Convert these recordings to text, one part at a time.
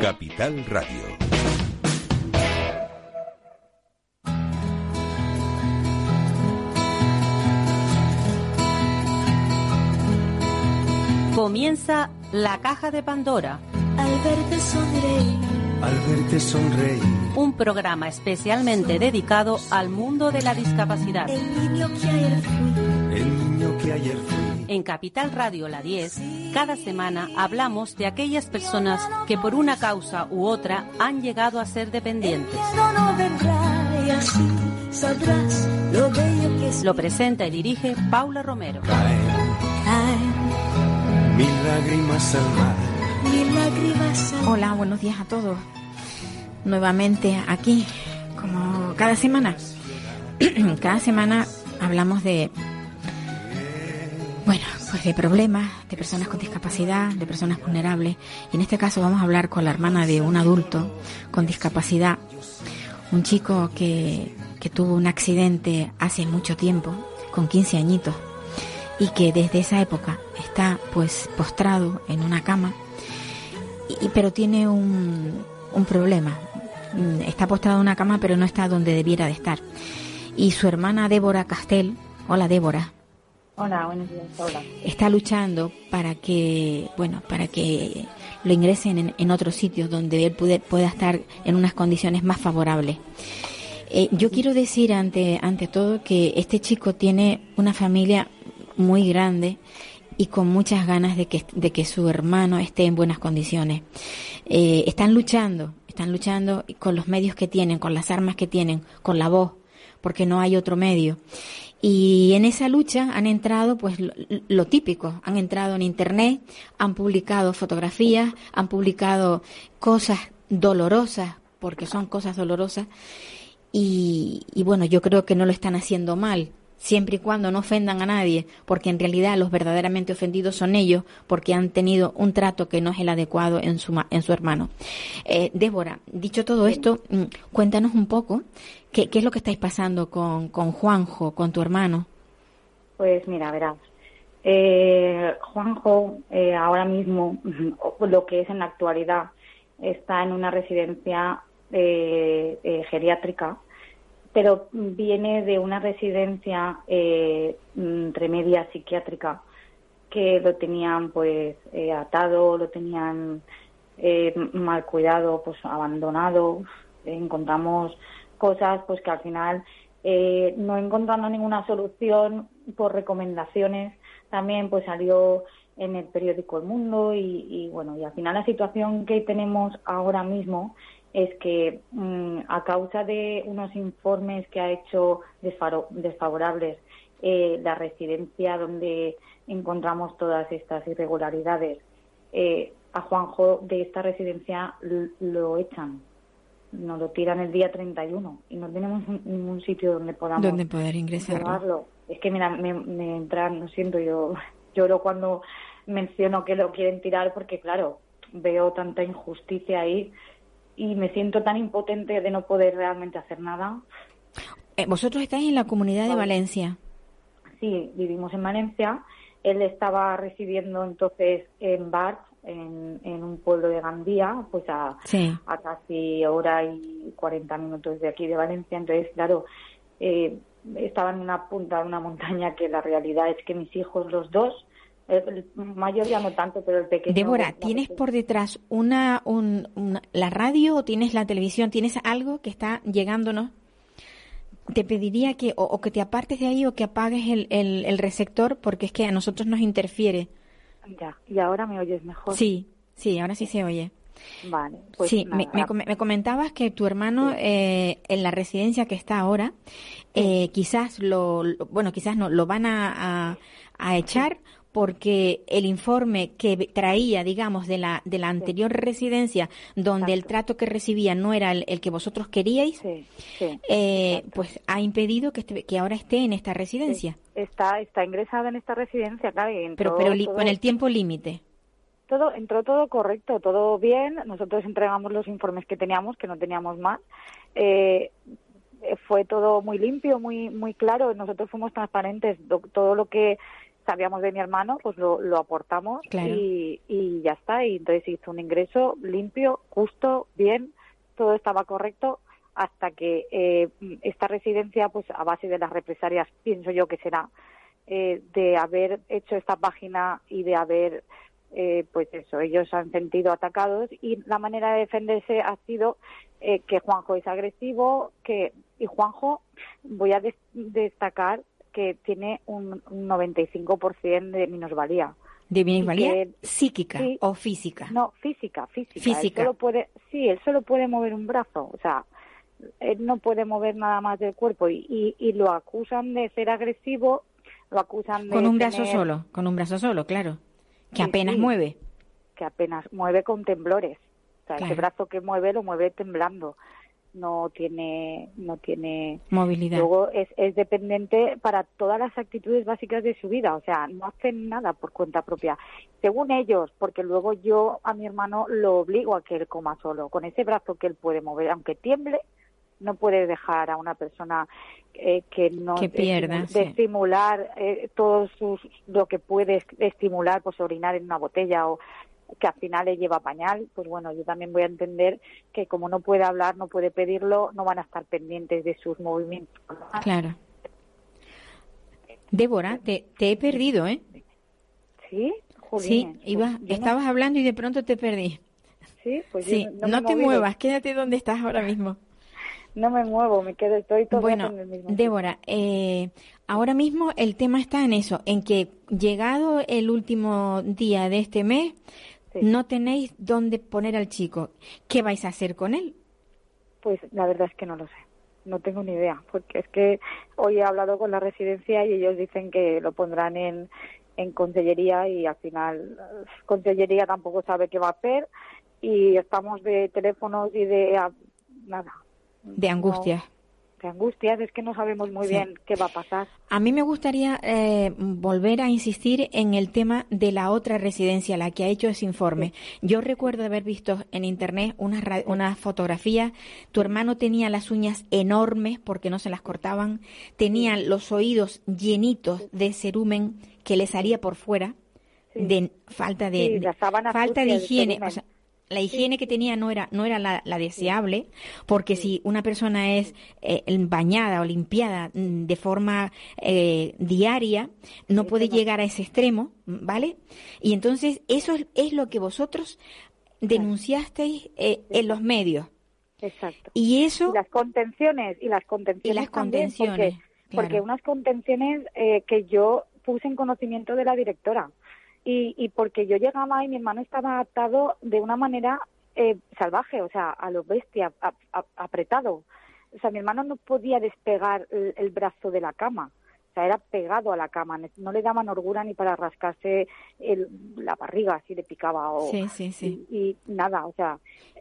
Capital Radio. Comienza La Caja de Pandora. Al verte sonreír. Al verte sonreír. Un programa especialmente dedicado al mundo de la discapacidad. El niño que ayer fui. El niño que ayer fui. En Capital Radio La 10, cada semana hablamos de aquellas personas que por una causa u otra han llegado a ser dependientes. Lo presenta y dirige Paula Romero. Hola, buenos días a todos. Nuevamente aquí, como cada semana. cada semana hablamos de, bueno, pues de problemas, de personas con discapacidad, de personas vulnerables. Y en este caso vamos a hablar con la hermana de un adulto con discapacidad, un chico que, que tuvo un accidente hace mucho tiempo, con 15 añitos, y que desde esa época está pues postrado en una cama y, pero tiene un, un problema. Mm, Está postrado en una cama, pero no está donde debiera de estar. Y su hermana Débora Castel, hola Débora, Hola, buenos días, Paula. está luchando para que, bueno, para que lo ingresen en, en otro sitio donde él pude- pueda estar en unas condiciones más favorables. Eh, yo quiero decir ante, ante todo que este chico tiene una familia muy grande y con muchas ganas de que, de que su hermano esté en buenas condiciones. Eh, están luchando, están luchando con los medios que tienen, con las armas que tienen, con la voz, porque no hay otro medio. Y en esa lucha han entrado, pues, lo, lo típico. Han entrado en Internet, han publicado fotografías, han publicado cosas dolorosas, porque son cosas dolorosas. Y, y bueno, yo creo que no lo están haciendo mal, siempre y cuando no ofendan a nadie, porque en realidad los verdaderamente ofendidos son ellos, porque han tenido un trato que no es el adecuado en su, en su hermano. Eh, Débora, dicho todo esto, mm, cuéntanos un poco qué, qué es lo que estáis pasando con, con Juanjo, con tu hermano. Pues mira, verás. Eh, Juanjo, eh, ahora mismo, lo que es en la actualidad, está en una residencia eh, eh, geriátrica, pero viene de una residencia eh, mm, remedia psiquiátrica que lo tenían pues eh, atado, lo tenían mal cuidado, pues abandonado. Encontramos cosas pues que al final eh, no encontrando ninguna solución por recomendaciones también pues salió en el periódico El Mundo y, y, bueno y al final la situación que tenemos ahora mismo es que mm, a causa de unos informes que ha hecho desfavorables eh, la residencia donde encontramos todas estas irregularidades eh, a Juanjo de esta residencia lo echan nos lo tiran el día 31 y no tenemos ningún sitio donde podamos ¿Dónde poder ingresarlo? llevarlo. Es que mira, me, me entran, lo siento, yo lloro cuando menciono que lo quieren tirar porque claro, veo tanta injusticia ahí y me siento tan impotente de no poder realmente hacer nada. Eh, vosotros estáis en la comunidad de Valencia. Sí, vivimos en Valencia. Él estaba residiendo entonces en Bart, en, en un pueblo de Gandía, pues a, Sí. a casi hora y 40 minutos de aquí de Valencia. Entonces, claro, eh, estaba en una punta de una montaña que la realidad es que mis hijos, los dos, el, mayor ya no tanto, pero el pequeño. Débora, ¿tienes por detrás una, un- una- la radio o tienes la televisión? ¿Tienes algo que está llegándonos? Te pediría que o, o que te apartes de ahí o que apagues el, el, el receptor porque es que a nosotros nos interfiere. Ya, y ahora me oyes mejor. Sí, sí, ahora sí se oye. Vale, pues sí, me, me me comentabas que tu hermano eh, en la residencia que está ahora, eh, quizás lo, bueno, quizás no, lo van a, a, a echar porque el informe que traía, digamos, de la, de la anterior residencia, donde el trato que recibía no era el, el que vosotros queríais, eh, pues ha impedido que, esté- que ahora esté en esta residencia. Está, está ingresada en esta residencia, claro, y entró Pero, pero li- todo- con el tiempo límite. todo entró todo correcto, todo bien. Nosotros entregamos los informes que teníamos, que no teníamos más. Eh, fue todo muy limpio, muy muy claro. Nosotros fuimos transparentes. Do- Todo lo que sabíamos de mi hermano, pues lo, lo aportamos Claro. y, y ya está. Y entonces hizo un ingreso limpio, justo, bien, todo estaba correcto hasta que eh, esta residencia, pues a base de las represalias, pienso yo que será, eh, de haber hecho esta página y de haber, eh, pues eso, ellos han sentido atacados y la manera de defenderse ha sido eh, que Juanjo es agresivo, que y Juanjo, voy a des- destacar que tiene un, un 95% de minusvalía. ¿De minusvalía que psíquica sí. o física? No, física, física. Física. Él solo puede, sí, él solo puede mover un brazo, o sea, él no puede mover nada más del cuerpo y, y, y lo acusan de ser agresivo, lo acusan de Con un brazo solo, con un brazo solo, claro. Que Sí, apenas sí. mueve. que apenas mueve con temblores. O sea, Claro. ese brazo que mueve lo mueve temblando. No tiene, no tiene. Movilidad. Luego es, es dependiente para todas las actitudes básicas de su vida. O sea, no hacen nada por cuenta propia. Según ellos, porque luego yo a mi hermano lo obligo a que él coma solo. Con ese brazo que él puede mover, aunque tiemble, no puede dejar a una persona eh, que no Que pierda, de sí. estimular eh, todo sus, lo que puede es- estimular, pues orinar en una botella o que al final le lleva pañal, pues bueno, yo también voy a entender que como no puede hablar, no puede pedirlo, no van a estar pendientes de sus movimientos. Claro. Débora, te, te he perdido, ¿eh? ¿Sí? Sí, pues iba, yo no- estabas hablando y de pronto te perdí. sí, pues yo Sí, no, no, he te muevas, quédate donde estás ahora mismo. No me muevo, me quedo, estoy todo Bueno, en el mismo. Débora, eh, ahora mismo el tema está en eso, en que llegado el último día de este mes, Sí. no tenéis dónde poner al chico. ¿Qué vais a hacer con él? Pues la verdad es que no lo sé. No tengo ni idea, porque es que hoy he hablado con la residencia y ellos dicen que lo pondrán en, en consellería y al final consellería tampoco sabe qué va a hacer y estamos de teléfonos y de nada. De angustias. De angustias, es que no sabemos muy Sí. bien qué va a pasar. A mí me gustaría eh, volver a insistir en el tema de la otra residencia, la que ha hecho ese informe. Yo recuerdo haber visto en internet unas, unas fotografías. Tu hermano tenía las uñas enormes porque no se las cortaban. Tenía los oídos llenitos de cerumen que le salía por fuera. Sí. De falta de, falta de higiene. cerumen. O sea, la higiene que tenía no era no era la, la deseable porque si una persona es eh, bañada o limpiada mm, de forma eh, diaria no puede llegar a ese extremo vale y entonces eso es, es lo que vosotros denunciasteis eh, en los medios. Exacto. y eso y las contenciones y las contenciones Y las también, contenciones, porque, claro. porque unas contenciones eh, que yo puse en conocimiento de la directora y, y porque yo llegaba y mi hermano estaba atado de una manera eh, salvaje, o sea, a lo bestia, a- a- apretado. O sea, mi hermano no podía despegar el, el brazo de la cama. O sea, era pegado a la cama. No le daban orgura ni para rascarse el- la barriga si le picaba o, Sí, sí, sí. y, y nada, o sea,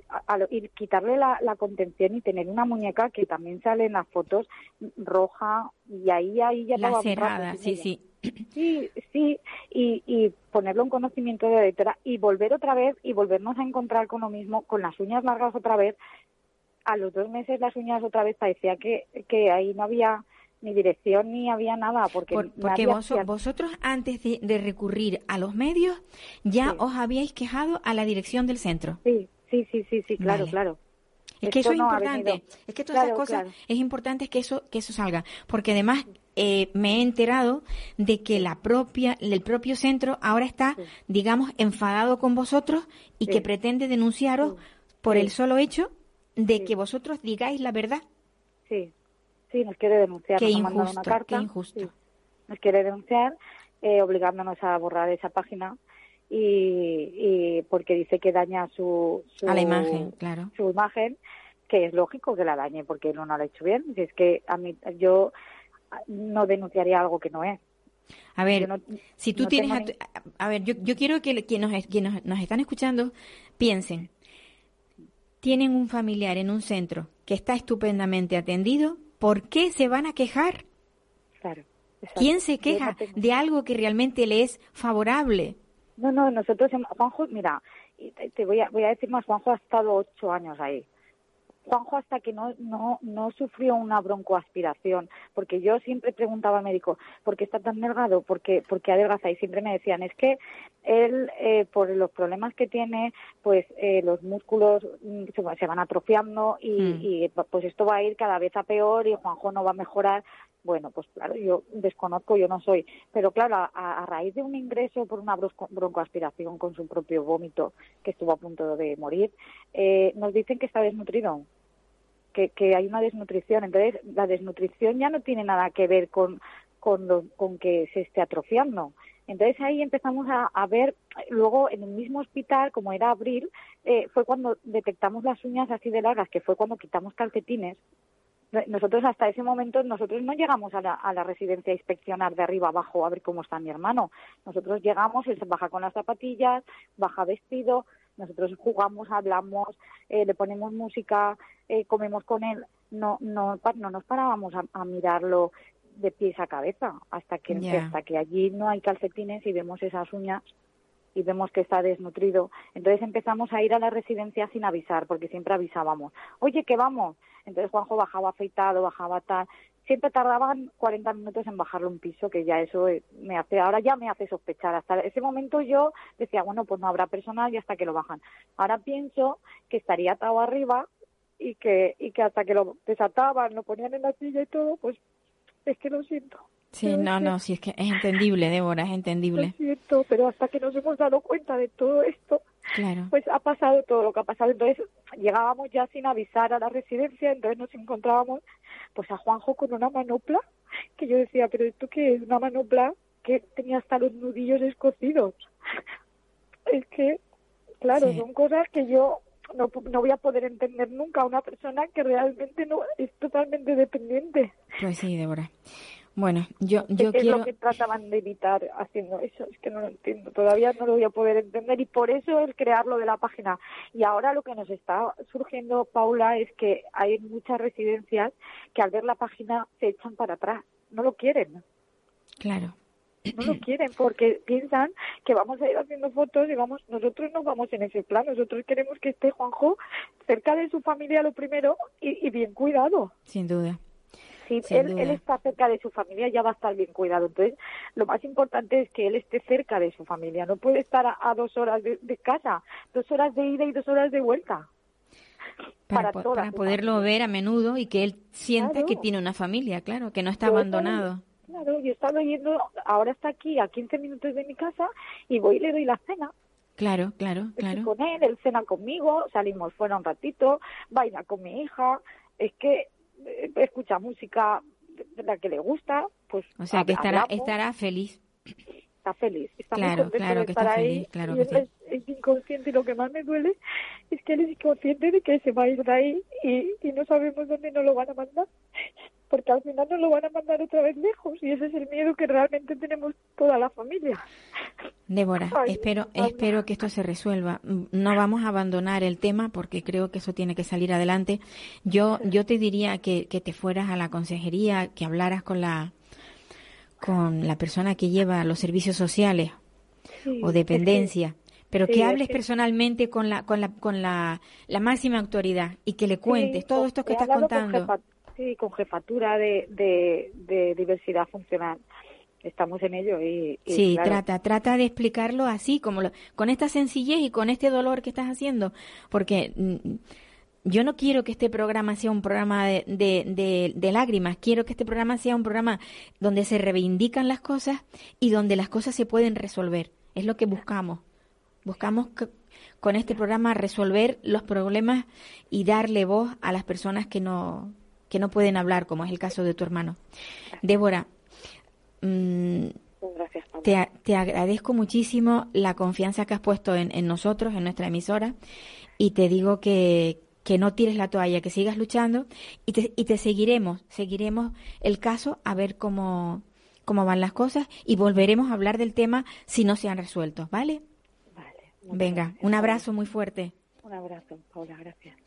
a- a lo- y quitarle la, la contención y tener una muñeca que también sale en las fotos roja y ahí ahí ya lacerada rato sí sí Sí, sí, y, y ponerlo en conocimiento de la directora y volver otra vez y volvernos a encontrar con lo mismo, con las uñas largas otra vez. A los dos meses las uñas otra vez parecía que, que ahí no había ni dirección ni había nada, porque, Por- porque vos- hacía- vosotros antes de, de recurrir a los medios ya Sí. os habíais quejado a la dirección del centro Sí, sí, sí, sí, sí, claro, Vale. claro. Es que eso es no importante. Es que todas Claro, esas cosas claro. es importante que eso que eso salga, porque además eh, me he enterado de que la propia el propio centro ahora está, Sí. digamos, enfadado con vosotros y Sí. que pretende denunciaros por el solo hecho de que vosotros digáis la verdad. Sí, sí, nos quiere denunciar. Qué nos injusto, una carta. qué injusto. Nos quiere denunciar eh, obligándonos a borrar esa página y, y porque dice que daña su, su A la imagen, claro. su imagen, que es lógico que la dañe porque no, no lo ha hecho bien. Si es que a mí yo no denunciaría algo que no es. A ver, no- si tú no tienes... A, tu- a ver, yo, yo quiero que quienes nos, nos, nos están escuchando piensen. Tienen un familiar en un centro que está estupendamente atendido. ¿Por qué se van a quejar? Claro. exacto. ¿Quién se queja no de algo que realmente le es favorable? No, no, nosotros, Juanjo, mira, te voy a, voy a decir más, Juanjo ha estado ocho años ahí. Juanjo hasta que no, no, no sufrió una broncoaspiración, porque yo siempre preguntaba al médico, ¿por qué está tan delgado? ¿Por qué, por qué adelgaza? Y siempre me decían, es que él, eh, por los problemas que tiene, pues eh, los músculos mm, se, va- se van atrofiando y, Mm. y pues esto va a ir cada vez a peor y Juanjo no va a mejorar. Bueno, pues claro, yo desconozco, yo no soy. Pero claro, a, a raíz de un ingreso por una broncoaspiración con su propio vómito, que estuvo a punto de morir, eh, nos dicen que está desnutrido, que, hay una desnutrición. Entonces, la desnutrición ya no tiene nada que ver con, con que se esté atrofiando. Entonces ahí empezamos a, a ver, luego en el mismo hospital, como era abril, eh, fue cuando detectamos las uñas así de largas, que fue cuando quitamos calcetines. Nosotros hasta ese momento, nosotros no llegamos a la, a la residencia a inspeccionar de arriba abajo a ver cómo está mi hermano. Nosotros llegamos, él se baja con las zapatillas, baja vestido, nosotros jugamos, hablamos, eh, le ponemos música, eh, comemos con él. No, no, no nos parábamos a, a mirarlo de pies a cabeza hasta que, hasta que allí no hay calcetines y vemos esas uñas y vemos que está desnutrido. Entonces empezamos a ir a la residencia sin avisar, porque siempre avisábamos, oye, que vamos. Entonces Juanjo bajaba afeitado, bajaba tal. Siempre tardaban 40 minutos en bajarle un piso, que ya eso eh, me hace, ahora ya me hace sospechar. Hasta ese momento yo decía, bueno, pues no habrá personal y hasta que lo bajan. Ahora pienso que estaría atado arriba y que, y que hasta que lo desataban, lo ponían en la silla y todo, pues es que lo siento. Sí, no, no, sí, es que es entendible, Débora, es Lo entendible. siento, pero hasta que nos hemos dado cuenta de todo esto, Claro. pues ha pasado todo lo que ha pasado. Entonces llegábamos ya sin avisar a la residencia, entonces nos encontrábamos pues a Juanjo con una manopla, que yo decía, pero esto qué es una manopla que tenía hasta los nudillos escocidos. es que, claro, Sí. son cosas que yo no, no voy a poder entender nunca a una persona que realmente no es totalmente dependiente. Pues sí, Débora. Bueno, yo, yo es, es quiero... lo que trataban de evitar haciendo eso, es que no lo entiendo, todavía no lo voy a poder entender y por eso el crearlo de la página. Y ahora lo que nos está surgiendo, Paula, es que hay muchas residencias que al ver la página se echan para atrás, no lo quieren, Claro. no lo quieren porque piensan que vamos a ir haciendo fotos y vamos, nosotros no vamos en ese plan, nosotros queremos que esté Juanjo cerca de su familia lo primero y, y bien cuidado. Sin duda. Si él, está cerca de su familia, ya va a estar bien cuidado. Entonces, lo más importante es que él esté cerca de su familia. No puede estar a, a dos horas de, de casa, dos horas de ida y dos horas de vuelta. Para, Para para poderlo ver a menudo y que él sienta Claro. que tiene una familia, claro, que no está abandonado. Claro, yo he estado yendo, ahora está aquí a 15 minutos de mi casa y voy y le doy la cena. Claro, claro, Estoy claro. con él, él cena conmigo, salimos fuera un ratito, baila con mi hija. Es que escucha música de la que le gusta, pues O sea, que estará, hablamos. estará feliz. está feliz. Está muy Claro, contento claro que estar está ahí. feliz, claro y que él sí. es, es inconsciente y lo que más me duele es que él es inconsciente de que se va a ir de ahí y, y no sabemos dónde nos lo van a mandar. Porque al final nos lo van a mandar otra vez lejos y ese es el miedo que realmente tenemos toda la familia. Débora, Ay, espero, espero que esto se resuelva. Mm, No vamos a abandonar el tema porque creo que eso tiene que salir adelante. Yo, yo te diría que, que te fueras a la consejería, que hablaras con la, con la persona que lleva los servicios sociales Sí, o es que- dependencia, pero sí, que es hables que- personalmente con la, con la, con la, la máxima autoridad y que le cuentes Sí, todo esto que estás hablado con sí, con jefatura de, de, de diversidad funcional. Estamos en ello y, y Sí, claro, trata, trata de explicarlo así, como lo- con esta sencillez y con este dolor que estás haciendo, porque mm, yo no quiero que este programa sea un programa de, de, de- de lágrimas, quiero que este programa sea un programa donde se reivindican las cosas y donde las cosas se pueden resolver. Es lo que buscamos. Buscamos que- con este programa resolver los problemas y darle voz a las personas que no, que no pueden hablar, como es el caso de tu hermano. Débora, mm, Gracias, te, te agradezco muchísimo la confianza que has puesto en, en nosotros, en nuestra emisora, y te digo que, que no tires la toalla, que sigas luchando y te, y te seguiremos, seguiremos el caso a ver cómo, cómo van las cosas y volveremos a hablar del tema si no se han resuelto, ¿vale? Vale, Venga, gracias, un abrazo muy fuerte. Un abrazo, Paula, gracias.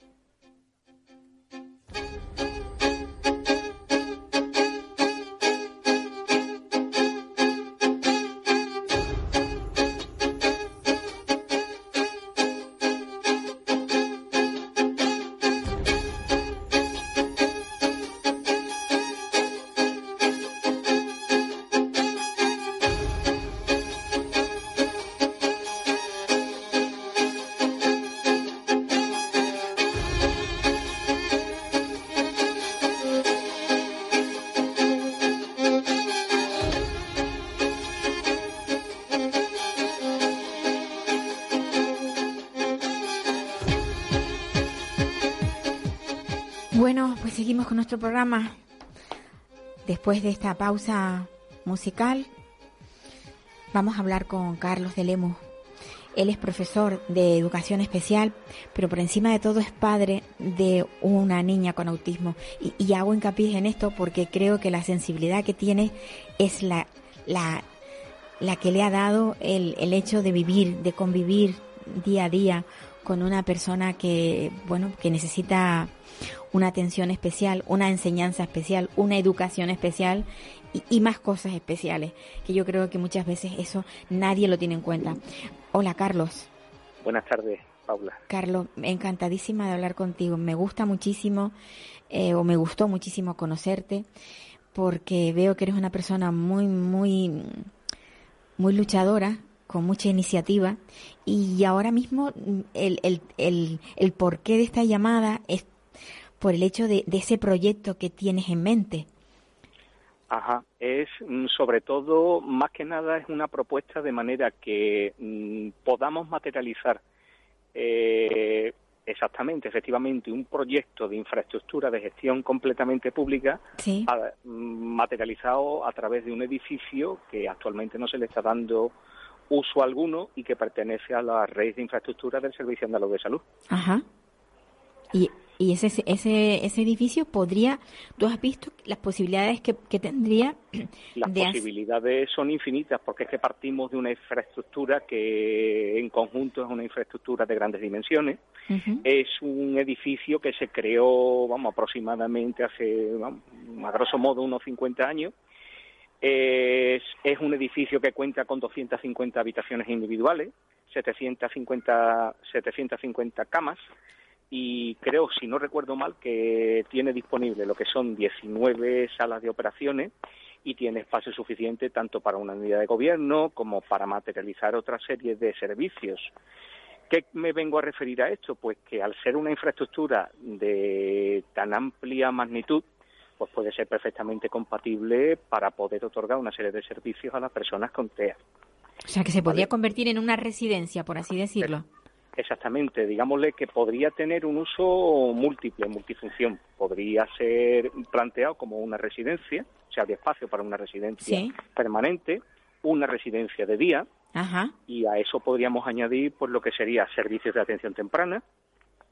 Nuestro programa. Después de esta pausa musical, vamos a hablar con Carlos de Lemus. Él es profesor de educación especial, pero por encima de todo es padre de una niña con autismo. Y, hago hincapié en esto porque creo que la sensibilidad que tiene es la, la, la que le ha dado el, el hecho de vivir, de convivir día a día con una persona que, bueno, que necesita una atención especial, una enseñanza especial, una educación especial y, más cosas especiales, que yo creo que muchas veces eso nadie lo tiene en cuenta. Hola, Carlos. Buenas tardes, Paula. Carlos, encantadísima de hablar contigo. Me gusta muchísimo, eh, o me gustó muchísimo conocerte, porque veo que eres una persona muy, muy, muy luchadora, con mucha iniciativa. Y ahora mismo el, el, el, el porqué de esta llamada es por el hecho de, ese proyecto que tienes en mente. Ajá, es mm, sobre todo, más que nada, es una propuesta de manera que mm, podamos materializar eh, exactamente, efectivamente, un proyecto de infraestructura de gestión completamente pública mm, materializado a través de un edificio que actualmente no se le está dando uso alguno y que pertenece a la red de infraestructura del Servicio Andaluz de Salud. Ajá. Y, y ese, ese, ese edificio podría, tú has visto las posibilidades que, tendría. Las posibilidades son infinitas porque es que partimos de una infraestructura que en conjunto es una infraestructura de grandes dimensiones. Es un edificio que se creó, vamos, aproximadamente hace, a grosso modo, unos 50 años es, un edificio que cuenta con 250 habitaciones individuales, 750, 750 camas y creo, si no recuerdo mal, que tiene disponible lo que son 19 salas de operaciones y tiene espacio suficiente tanto para una unidad de gobierno como para materializar otra serie de servicios. ¿Qué me vengo a referir a esto? Pues que al ser una infraestructura de tan amplia magnitud, pues puede ser perfectamente compatible para poder otorgar una serie de servicios a las personas con TEA. O sea, que se podría convertir en una residencia, por así decirlo. Exactamente, digámosle que podría tener un uso múltiple, multifunción. Podría ser planteado como una residencia, o sea, de espacio para una residencia permanente, una residencia de día, y a eso podríamos añadir pues lo que sería servicios de atención temprana,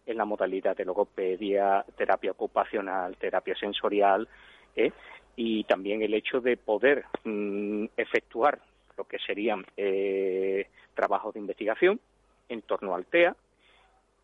en la modalidad de logopedia, terapia ocupacional, terapia sensorial, ¿eh? y también el hecho de poder mm, efectuar lo que serían eh, trabajos de investigación en torno al TEA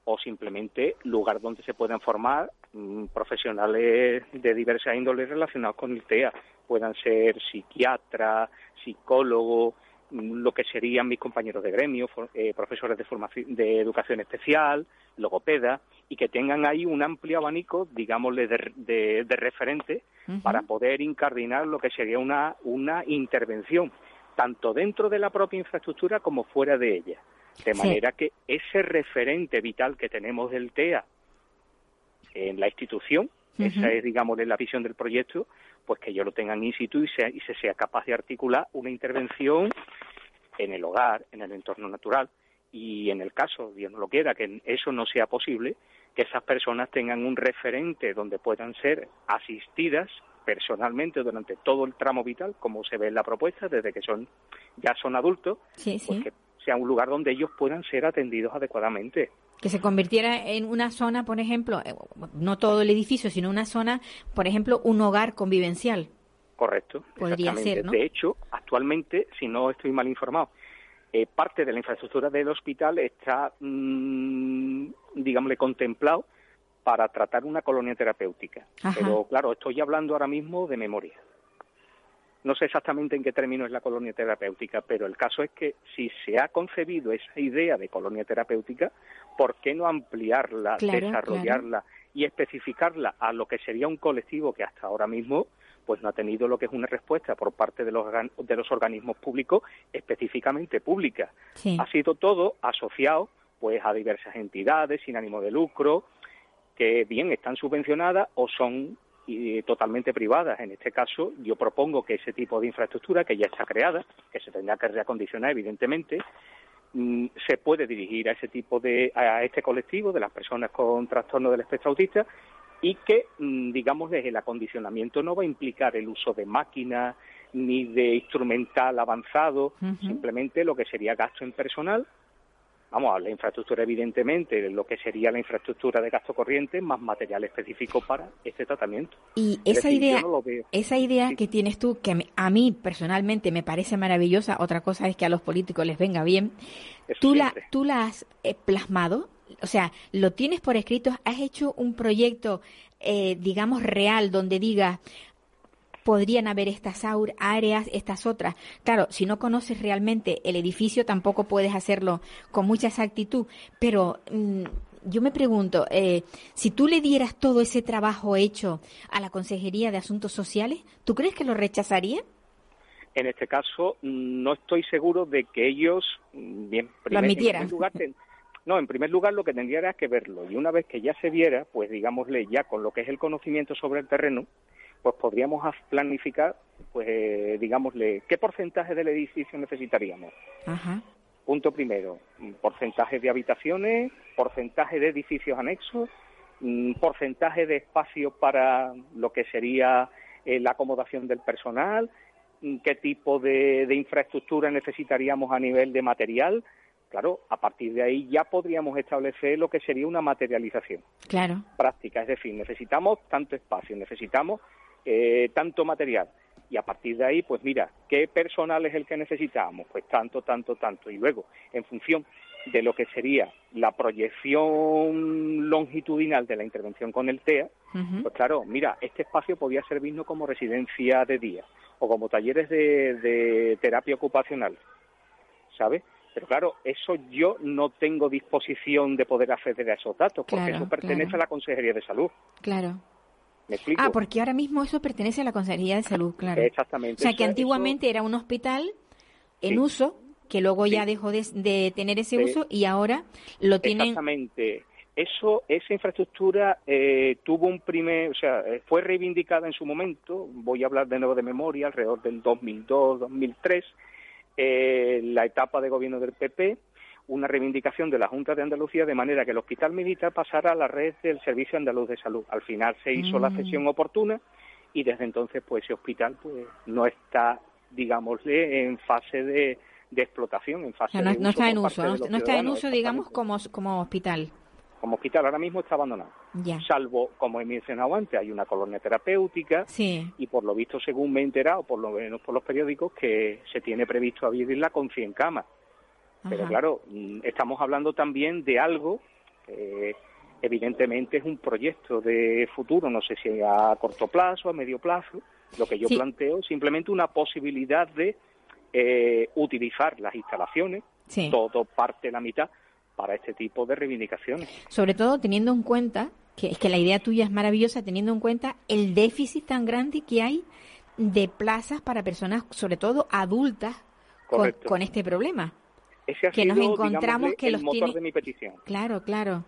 o simplemente lugar donde se puedan formar mm, profesionales de diversas índoles relacionados con el TEA. Puedan ser psiquiatras, psicólogos, lo que serían mis compañeros de gremio, eh, profesores de, formación, de educación especial, logopedas, y que tengan ahí un amplio abanico, digámosle, de, de, referentes para poder incardinar lo que sería una, una intervención, tanto dentro de la propia infraestructura como fuera de ella. De manera que ese referente vital que tenemos del TEA en la institución, esa es, digamos, la visión del proyecto, pues que ellos lo tengan in situ y, y se sea capaz de articular una intervención en el hogar, en el entorno natural, y en el caso, Dios no lo quiera, que eso no sea posible, que esas personas tengan un referente donde puedan ser asistidas personalmente durante todo el tramo vital, como se ve en la propuesta, desde que son ya son adultos, pues que sea un lugar donde ellos puedan ser atendidos adecuadamente que se convirtiera en una zona, por ejemplo, eh, no todo el edificio, sino una zona, por ejemplo, un hogar convivencial. Correcto. Podría ser, ¿no? De hecho, actualmente, si no estoy mal informado, eh, parte de la infraestructura del hospital está, mm, digámosle, contemplado para tratar una colonia terapéutica. Pero claro, estoy hablando ahora mismo de memoria. No sé exactamente en qué término es la colonia terapéutica, pero el caso es que si se ha concebido esa idea de colonia terapéutica, ¿por qué no ampliarla, desarrollarla y especificarla a lo que sería un colectivo que hasta ahora mismo pues no ha tenido lo que es una respuesta por parte de los, de los organismos públicos específicamente pública. Ha sido todo asociado pues a diversas entidades sin ánimo de lucro que bien están subvencionadas o son y totalmente privadas. En este caso, yo propongo que ese tipo de infraestructura, que ya está creada, que se tendrá que reacondicionar, evidentemente, mm, se puede dirigir a ese tipo de, a este colectivo de las personas con trastorno del espectro autista y que, mm, digamos, desde el acondicionamiento no va a implicar el uso de máquinas ni de instrumental avanzado, simplemente lo que sería gasto en personal vamos, a la infraestructura evidentemente, lo que sería la infraestructura de gasto corriente, más material específico para este tratamiento. Y esa idea, esa idea que tienes tú, que a mí personalmente me parece maravillosa, otra cosa es que a los políticos les venga bien, tú la, tú la has eh, plasmado, o sea, lo tienes por escrito, has hecho un proyecto, eh, digamos, real, donde diga, podrían haber estas áreas, estas otras. Claro, si no conoces realmente el edificio, tampoco puedes hacerlo con mucha exactitud, pero mm, yo me pregunto, eh, si tú le dieras todo ese trabajo hecho a la Consejería de Asuntos Sociales, ¿tú crees que lo rechazaría? En este caso, no estoy seguro de que ellos, mm, bien, lo admitieran. no, en primer lugar lo que tendría que verlo y una vez que ya se viera, pues digámosle ya con lo que es el conocimiento sobre el terreno, pues podríamos planificar, pues eh, digámosle, qué porcentaje del edificio necesitaríamos. Punto primero, porcentaje de habitaciones, porcentaje de edificios anexos, mm, porcentaje de espacio para lo que sería eh, la acomodación del personal, mm, qué tipo de, de infraestructura necesitaríamos a nivel de material. Claro, a partir de ahí ya podríamos establecer lo que sería una materialización. Claro. Práctica, es decir, necesitamos tanto espacio, necesitamos eh, tanto material. Y a partir de ahí, pues mira, ¿qué personal es el que necesitamos? Pues tanto, tanto, tanto. Y luego, en función de lo que sería la proyección longitudinal de la intervención con el TEA, pues claro, mira, este espacio podía servirnos como residencia de día o como talleres de, terapia ocupacional, ¿sabes? Pero claro, eso yo no tengo disposición de poder acceder a esos datos, porque eso pertenece a la Consejería de Salud. Claro. Ah, porque ahora mismo eso pertenece a la Consejería de Salud, claro. Exactamente. O sea, que antiguamente era un hospital en uso, que luego ya dejó de, tener ese uso y ahora lo tienen. Exactamente. Eso, esa infraestructura eh, tuvo un primer, o sea, eh, fue reivindicada en su momento. Voy a hablar de nuevo de memoria, alrededor del 2002, 2003, eh, la etapa de gobierno del PP una reivindicación de la Junta de Andalucía de manera que el Hospital Militar pasara a la red del Servicio Andaluz de Salud. Al final se hizo la mm. cesión oportuna y desde entonces pues ese hospital pues no está, digámosle, en fase de, explotación, en fase no, de no está en uso, no, está en uso, digamos, como, como hospital. Como hospital ahora mismo está abandonado. Ya. Salvo, como he mencionado antes, hay una colonia terapéutica y por lo visto, según me he enterado, por lo menos por los periódicos, que se tiene previsto abrirla con 100 camas. Pero claro, mm, estamos hablando también de algo, eh, evidentemente es un proyecto de futuro, no sé si a corto plazo, a medio plazo. Lo que yo planteo simplemente una posibilidad de eh, utilizar las instalaciones, todo parte, la mitad, para este tipo de reivindicaciones. Sobre todo teniendo en cuenta, que es que la idea tuya es maravillosa, teniendo en cuenta el déficit tan grande que hay de plazas para personas, sobre todo adultas, con este problema que nos encontramos que el los motor de mi petición. Claro, claro.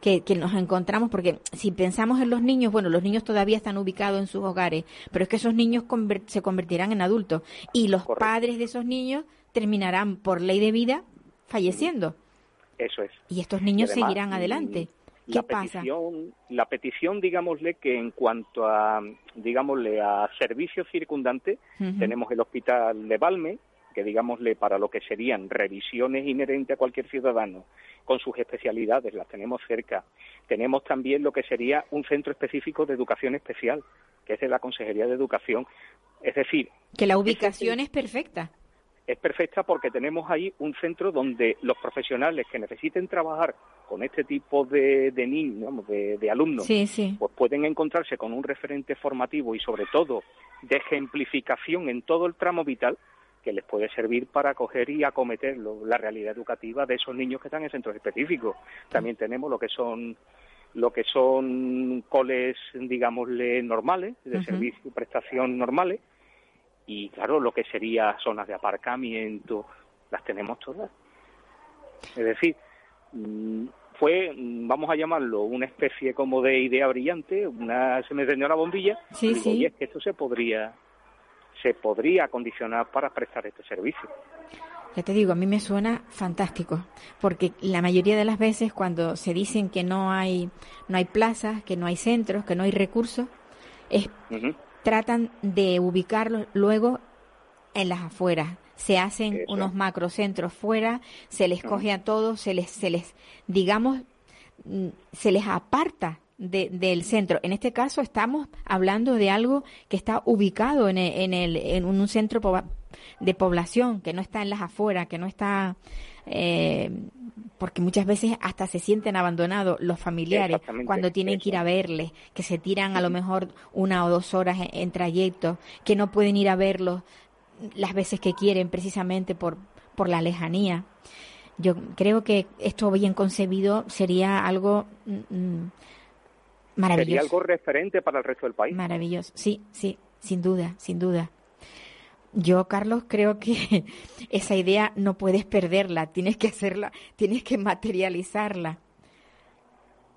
Que, que, nos encontramos, porque si pensamos en los niños, bueno, los niños todavía están ubicados en sus hogares, pero es que esos niños se convertirán en adultos y los padres de esos niños terminarán por ley de vida falleciendo. Eso es. Y estos niños seguirán adelante. ¿Qué la pasa? Petición, la petición, digámosle, que en cuanto a, digámosle, a servicios circundantes, tenemos el hospital de Balme, que digámosle para lo que serían revisiones inherentes a cualquier ciudadano con sus especialidades, las tenemos cerca. Tenemos también lo que sería un centro específico de educación especial, que es de la Consejería de Educación. Es decir... Que la ubicación es perfecta. Es perfecta porque tenemos ahí un centro donde los profesionales que necesiten trabajar con este tipo de, niños, de, de alumnos, pues pueden encontrarse con un referente formativo y sobre todo de ejemplificación en todo el tramo vital que les puede servir para coger y acometer la realidad educativa de esos niños que están en centros específicos. También tenemos lo que son lo que son coles, digámosle, normales, de servicio prestación normales, y claro, lo que sería zonas de aparcamiento, las tenemos todas. Es decir, mm, fue, mm, vamos a llamarlo, una especie como de idea brillante, una se me encendió la bombilla, y es que esto se podría se podría condicionar para prestar este servicio. Ya te digo, a mí me suena fantástico, porque la mayoría de las veces cuando se dicen que no hay no hay plazas, que no hay centros, que no hay recursos, es tratan de ubicarlos luego en las afueras. Se hacen unos macrocentros fuera, se les coge a todos, se les se les digamos mm, se les aparta del centro. En este caso estamos hablando de algo que está ubicado en, en, el, en un centro de población, que no está en las afueras, que no está... Eh, porque muchas veces hasta se sienten abandonados los familiares cuando tienen que ir a verles, que se tiran a lo mejor una o dos horas en, en trayectos, que no pueden ir a verlos las veces que quieren precisamente por, por la lejanía. Yo creo que esto bien concebido sería algo mm, mm, maravilloso. Sería algo referente para el resto del país. Maravilloso, sí, sí, sin duda, sin duda. Yo, Carlos, creo que esa idea no puedes perderla, tienes que hacerla, tienes que materializarla.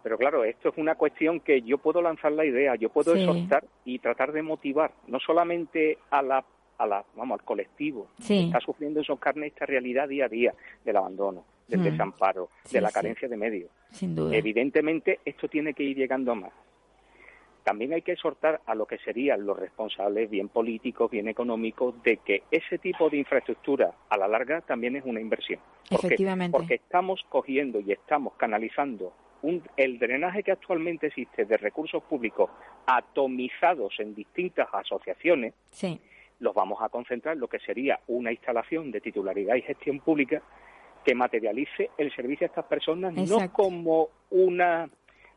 Pero claro, esto es una cuestión que yo puedo lanzar la idea, yo puedo exhortar y tratar de motivar, no solamente a la, a la vamos, al colectivo que está sufriendo esos carnes esta realidad día a día del abandono, del mm. desamparo, de la carencia de medios. Sin duda. Evidentemente, esto tiene que ir llegando a más. También hay que exhortar a lo que serían los responsables, bien políticos, bien económicos, de que ese tipo de infraestructura a la larga también es una inversión. Efectivamente. Porque estamos cogiendo y estamos canalizando un, el drenaje que actualmente existe de recursos públicos atomizados en distintas asociaciones, los vamos a concentrar en lo que sería una instalación de titularidad y gestión pública que materialice el servicio a estas personas no como una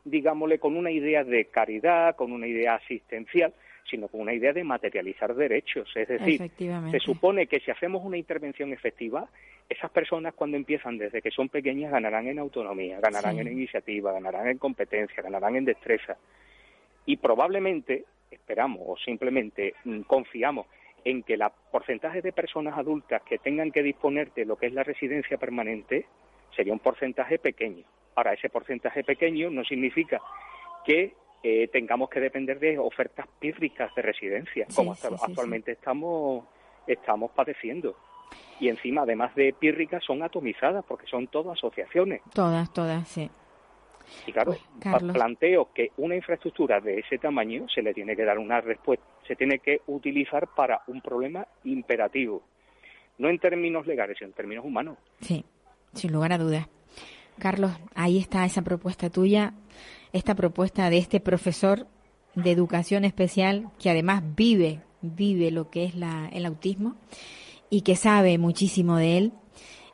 digámosle, con una idea de caridad, con una idea asistencial, sino con una idea de materializar derechos. Es decir, se supone que si hacemos una intervención efectiva, esas personas cuando empiezan desde que son pequeñas ganarán en autonomía, ganarán en iniciativa, ganarán en competencia, ganarán en destreza. Y probablemente, esperamos o simplemente mm, confiamos en que el porcentaje de personas adultas que tengan que disponer de lo que es la residencia permanente sería un porcentaje pequeño. Ahora, ese porcentaje pequeño no significa que eh, tengamos que depender de ofertas pírricas de residencia, como actualmente estamos estamos padeciendo. Y encima, además de pírricas, son atomizadas, porque son todas asociaciones. Todas, todas, sí. Y claro, planteo que una infraestructura de ese tamaño se le tiene que dar una respuesta, se tiene que utilizar para un problema imperativo, no en términos legales, sino en términos humanos. Sí, sin lugar a dudas. Carlos, ahí está esa propuesta tuya, esta propuesta de este profesor de educación especial que además vive, vive lo que es la, el autismo y que sabe muchísimo de él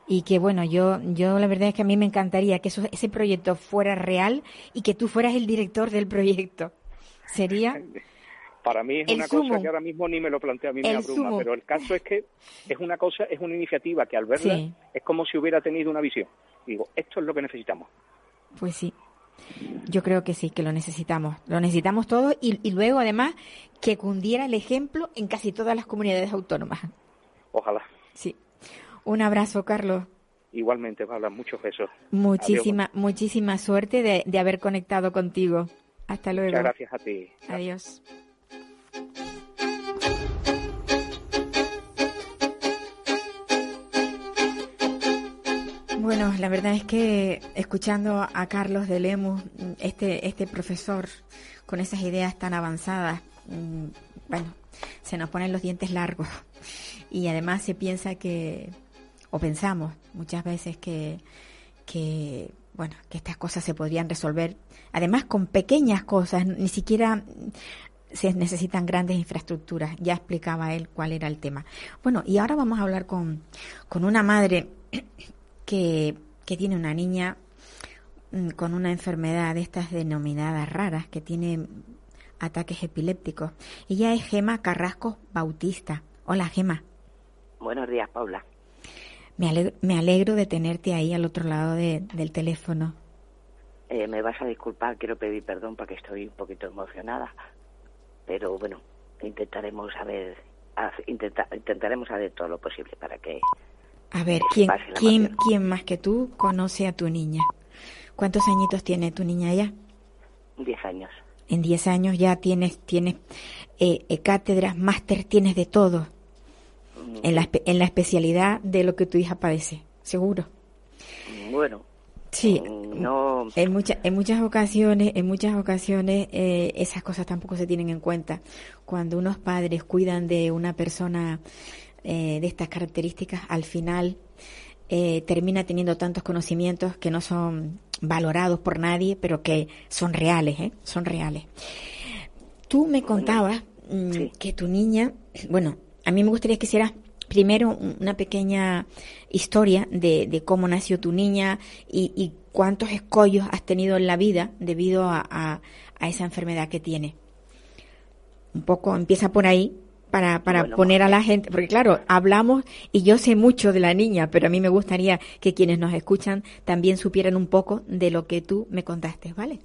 y que bueno, yo, yo la verdad es que a mí me encantaría que eso, ese proyecto fuera real y que tú fueras el director del proyecto. Sería para mí es una cosa que ahora mismo ni me lo planteo a mí me abruma, pero el caso es que es una cosa, es una iniciativa que al verla es como si hubiera tenido una visión. Digo, esto es lo que necesitamos. Pues sí. Yo creo que sí, que lo necesitamos. Lo necesitamos todos y, y luego además que cundiera el ejemplo en casi todas las comunidades autónomas. Ojalá. Sí. Un abrazo, Carlos. Igualmente, Pablo, muchos besos. Muchísima, muchísima suerte de, de, haber conectado contigo. Hasta luego. Muchas gracias a ti. Adiós. Bueno, la verdad es que escuchando a Carlos de Lemus, este, este profesor con esas ideas tan avanzadas, mm, bueno, se nos ponen los dientes largos. Y además se piensa que, o pensamos muchas veces que, que, bueno, que estas cosas se podrían resolver, además con pequeñas cosas, ni siquiera se necesitan grandes infraestructuras. Ya explicaba él cuál era el tema. Bueno, y ahora vamos a hablar con, con una madre que, que tiene una niña mm, con una enfermedad de estas denominadas raras, que tiene ataques epilépticos. Ella es Gema Carrasco Bautista. Hola, Gema. Buenos días, Paula. Me alegro, me alegro de tenerte ahí al otro lado de, del teléfono. Eh, me vas a disculpar, quiero pedir perdón porque estoy un poquito emocionada, pero bueno, intentaremos saber, intentaremos hacer todo lo posible para que. A ver, ¿quién, quién, quién más que tú conoce a tu niña? ¿Cuántos añitos tiene tu niña ya? Diez años. En diez años ya tienes, tienes eh, eh, cátedras, máster, tienes de todo. En la, en la especialidad de lo que tu hija padece, seguro. Bueno, Sí, mm, no, en, muchas en muchas ocasiones, en muchas ocasiones eh, esas cosas tampoco se tienen en cuenta. Cuando unos padres cuidan de una persona eh, de estas características, al final eh, termina teniendo tantos conocimientos que no son valorados por nadie, pero que son reales, ¿eh? Son reales. Tú me contabas mm, sí. que tu niña, bueno, a mí me gustaría que hicieras primero un- una pequeña historia de, de cómo nació tu niña y, y cuántos escollos has tenido en la vida debido a, a- a esa enfermedad que tiene. Un poco empieza por ahí para, para Bueno, poner a la gente, porque claro, hablamos y yo sé mucho de la niña, pero a mí me gustaría que quienes nos escuchan también supieran un poco de lo que tú me contaste, ¿vale?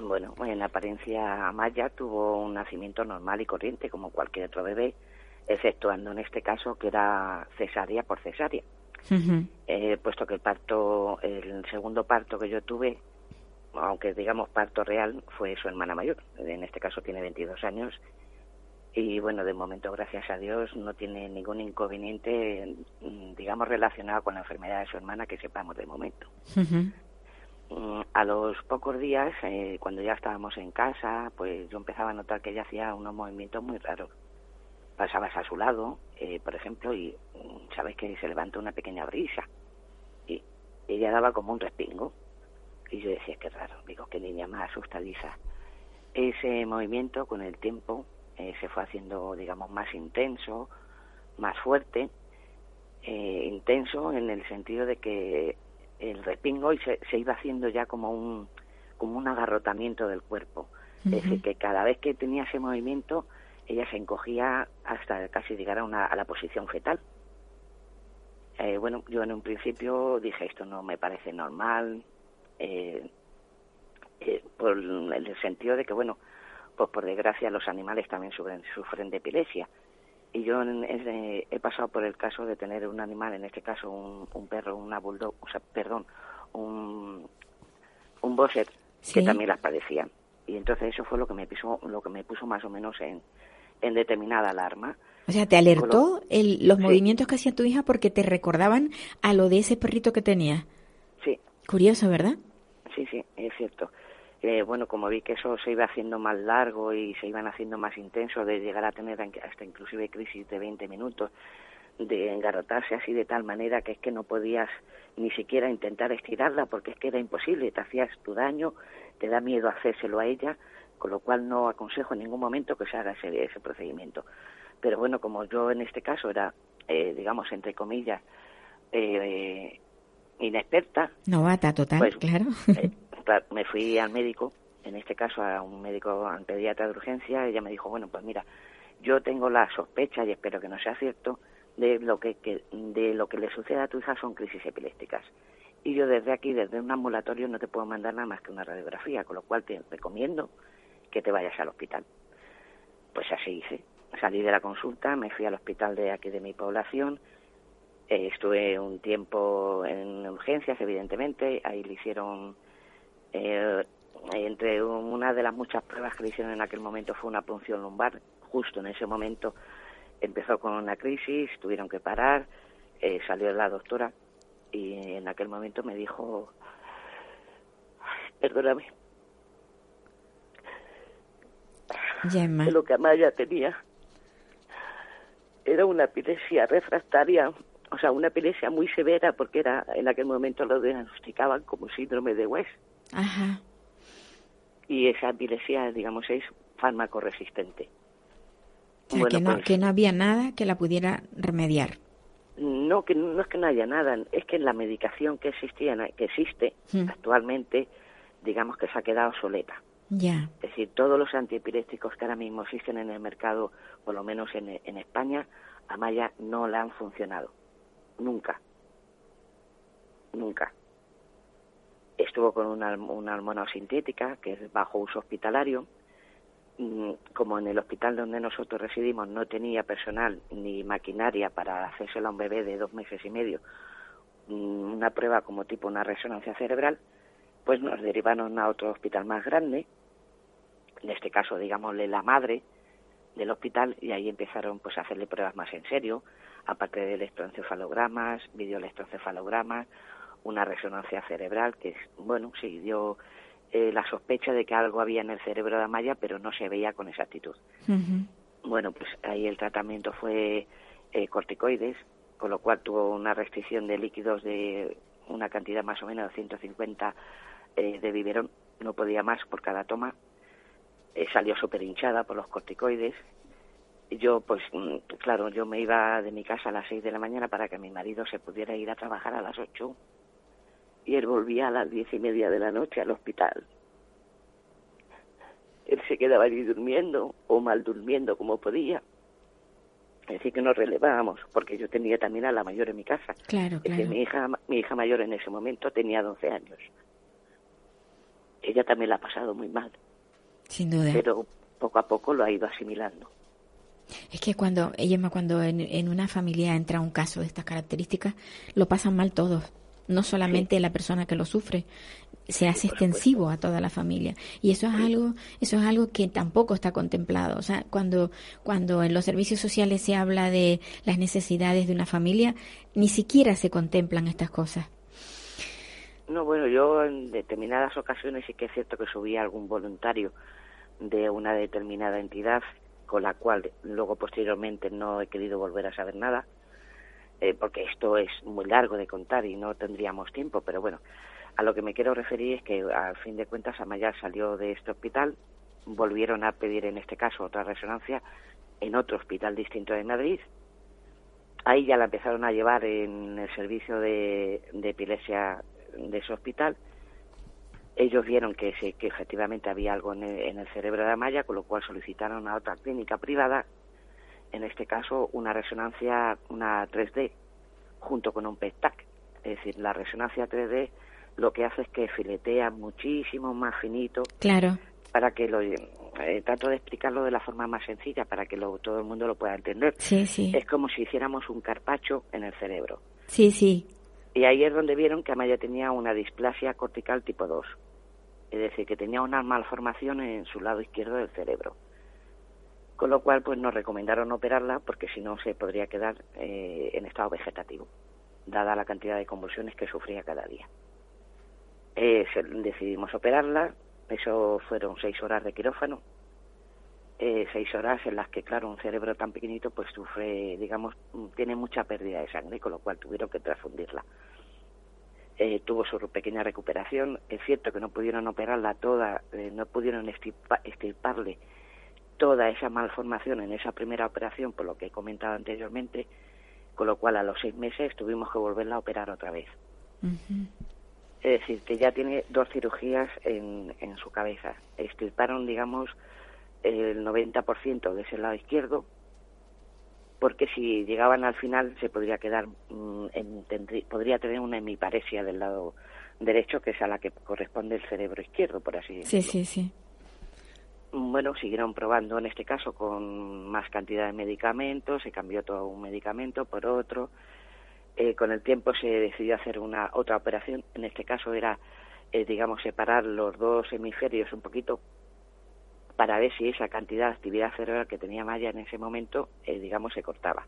Bueno, en apariencia Amaya tuvo un nacimiento normal y corriente como cualquier otro bebé, exceptuando en este caso que era cesárea por cesárea. Eh, puesto que el parto, el segundo parto que yo tuve, aunque digamos parto real, fue su hermana mayor. En este caso tiene 22 años. Y bueno, de momento, gracias a Dios, no tiene ningún inconveniente, mm, digamos, relacionado con la enfermedad de su hermana que sepamos de momento. Mm, A los pocos días, eh, cuando ya estábamos en casa, pues yo empezaba a notar que ella hacía unos movimientos muy raros. Pasabas a su lado, eh, por ejemplo, y mm, sabes que se levanta una pequeña brisa. Y ella daba como un respingo. Y yo decía, qué raro, digo, qué niña más asustadiza. Ese movimiento con el tiempo eh, se fue haciendo, digamos, más intenso, más fuerte. Eh, intenso en el sentido de que el respingo y se, se iba haciendo ya como un como un agarrotamiento del cuerpo. Es decir, que cada vez que tenía ese movimiento, ella se encogía hasta casi llegar a, una, a la posición fetal. Eh, bueno, yo en un principio dije, esto no me parece normal, eh, eh, por el sentido de que, bueno, pues por desgracia los animales también sufren, sufren de epilepsia. Y yo en- en- eh, he pasado por el caso de tener un animal, en este caso un, un perro, una bulldog, o sea, perdón, un, un boxer, Sí. que también las padecían. Y entonces eso fue lo que me puso, lo que me puso más o menos en, en determinada alarma. O sea, te alertó el, los Sí. movimientos que hacía tu hija porque te recordaban a lo de ese perrito que tenía. Sí, Curioso, ¿verdad? Sí, sí, es cierto. Eh, bueno, como vi que eso se iba haciendo más largo y se iban haciendo más intenso, de llegar a tener en- hasta inclusive crisis de 20 minutos, de engarrotarse así de tal manera que es que no podías ni siquiera intentar estirarla porque es que era imposible, te hacías tu daño, te da miedo hacérselo a ella, con lo cual no aconsejo en ningún momento que se haga ese, ese procedimiento. Pero bueno, como yo en este caso era, eh, digamos, entre comillas, eh, inexperta, Novata total, Pues, claro. eh, me fui al médico, en este caso a un médico a un pediatra de urgencia, ella me dijo, bueno, pues mira, yo tengo la sospecha y espero que no sea cierto de lo que, que- de lo que le sucede a tu hija son crisis epilépticas. Y yo desde aquí, desde un ambulatorio, no te puedo mandar nada más que una radiografía, con lo cual te recomiendo que te vayas al hospital. Pues así hice. Salí de la consulta, me fui al hospital de aquí de mi población, eh, estuve un tiempo en urgencias, evidentemente, ahí le hicieron, eh, entre una de las muchas pruebas que le hicieron en aquel momento fue una punción lumbar, justo en ese momento empezó con una crisis, tuvieron que parar, eh, salió la doctora y en aquel momento me dijo, "Ay, perdóname, Gemma. lo que Amaya tenía era una epilepsia refractaria, o sea, una epilepsia muy severa porque era en aquel momento lo diagnosticaban como síndrome de West Ajá. y esa epilepsia, digamos, es fármaco resistente. O sea, Bueno, que, no, pues- que no había nada que la pudiera remediar. No, que no es que no haya nada, es que la medicación que existía, que existe Hmm. actualmente, digamos que se ha quedado obsoleta. Es decir, todos los antiepilépticos que ahora mismo existen en el mercado, por lo menos en, España, a Maya no la han funcionado. Nunca. Nunca. Estuvo con una, una hormona sintética, que es bajo uso hospitalario. Mm, Como en el hospital donde nosotros residimos no tenía personal ni maquinaria para hacérselo a un bebé de dos meses y medio, mm, una prueba como tipo una resonancia cerebral, pues nos derivaron a otro hospital más grande, en este caso, digámosle, la madre del hospital, y ahí empezaron pues a hacerle pruebas más en serio, aparte de electroencefalogramas, videoelectroencefalogramas, una resonancia cerebral que, bueno, sí, dio eh, la sospecha de que algo había en el cerebro de Amaya, pero no se veía con exactitud. Bueno, pues ahí el tratamiento fue eh, corticoides, con lo cual tuvo una restricción de líquidos de una cantidad más o menos de 150 eh, de biberón, no podía más por cada toma, eh, salió súper hinchada por los corticoides. Yo, pues, mm, claro, yo me iba de mi casa a las 6 de la mañana para que mi marido se pudiera ir a trabajar a las 8 y él volvía a las diez y media de la noche al hospital. Él se quedaba allí durmiendo o mal durmiendo como podía. Es decir, que nos relevábamos, porque yo tenía también a la mayor en mi casa. Claro, claro. mi hija, mi hija mayor en ese momento tenía 12 años. Ella también la ha pasado muy mal. Sin duda. Pero poco a poco lo ha ido asimilando. Es que cuando, ella cuando en, en una familia entra un caso de estas características, lo pasan mal todos. No solamente la persona que lo sufre, se hace extensivo a toda la familia. Y eso es algo eso es algo que tampoco está contemplado. O sea cuando cuando en los servicios sociales se habla de las necesidades de una familia ni siquiera se contemplan estas cosas no bueno yo en determinadas ocasiones sí que es cierto que subí algún voluntario de una determinada entidad con la cual luego posteriormente no he querido volver a saber nada eh, porque esto es muy largo de contar y no tendríamos tiempo, pero bueno, a lo que me quiero referir es que al fin de cuentas Amaya salió de este hospital, volvieron a pedir en este caso otra resonancia en otro hospital distinto de Madrid. Ahí ya la empezaron a llevar en el servicio de, epilepsia de ese hospital. Ellos vieron que, que efectivamente había algo en el, en el cerebro de Amaya, con lo cual solicitaron a otra clínica privada en este caso una resonancia, una 3D, junto con un PET-TAC. Es decir, la resonancia 3D lo que hace es que filetea muchísimo más finito. Claro. Para que lo. Eh, trato de explicarlo de la forma más sencilla para que lo, todo el mundo lo pueda entender. Sí, sí. Es como si hiciéramos un carpacho en el cerebro. Sí, sí. Y ahí es donde vieron que Amaya tenía una displasia cortical tipo 2. Es decir, que tenía una malformación en su lado izquierdo del cerebro con lo cual pues nos recomendaron operarla porque si no se podría quedar eh, en estado vegetativo, dada la cantidad de convulsiones que sufría cada día. Eh, decidimos operarla, eso fueron seis horas de quirófano, eh, seis horas en las que, claro, un cerebro tan pequeñito pues sufre, digamos, tiene mucha pérdida de sangre, con lo cual tuvieron que transfundirla. tuvo su pequeña recuperación. Es cierto que no pudieron operarla toda, no pudieron estirparle toda esa malformación en esa primera operación, por lo que he comentado anteriormente, con lo cual a los seis meses tuvimos que volverla a operar otra vez. Es decir, que ya tiene dos cirugías en, en su cabeza. Estirparon, digamos, el 90% de ese lado izquierdo, porque si llegaban al final se podría quedar, mm, en, podría tener una hemiparesia del lado derecho, que es a la que corresponde el cerebro izquierdo, por así decirlo. Sí, sí, sí bueno, siguieron probando en este caso con más cantidad de medicamentos, se cambió todo un medicamento por otro. Eh, con el tiempo se decidió hacer una otra operación, en este caso era, eh, digamos, separar los dos hemisferios un poquito para ver si esa cantidad de actividad cerebral que tenía Maya en ese momento, eh, digamos, se cortaba.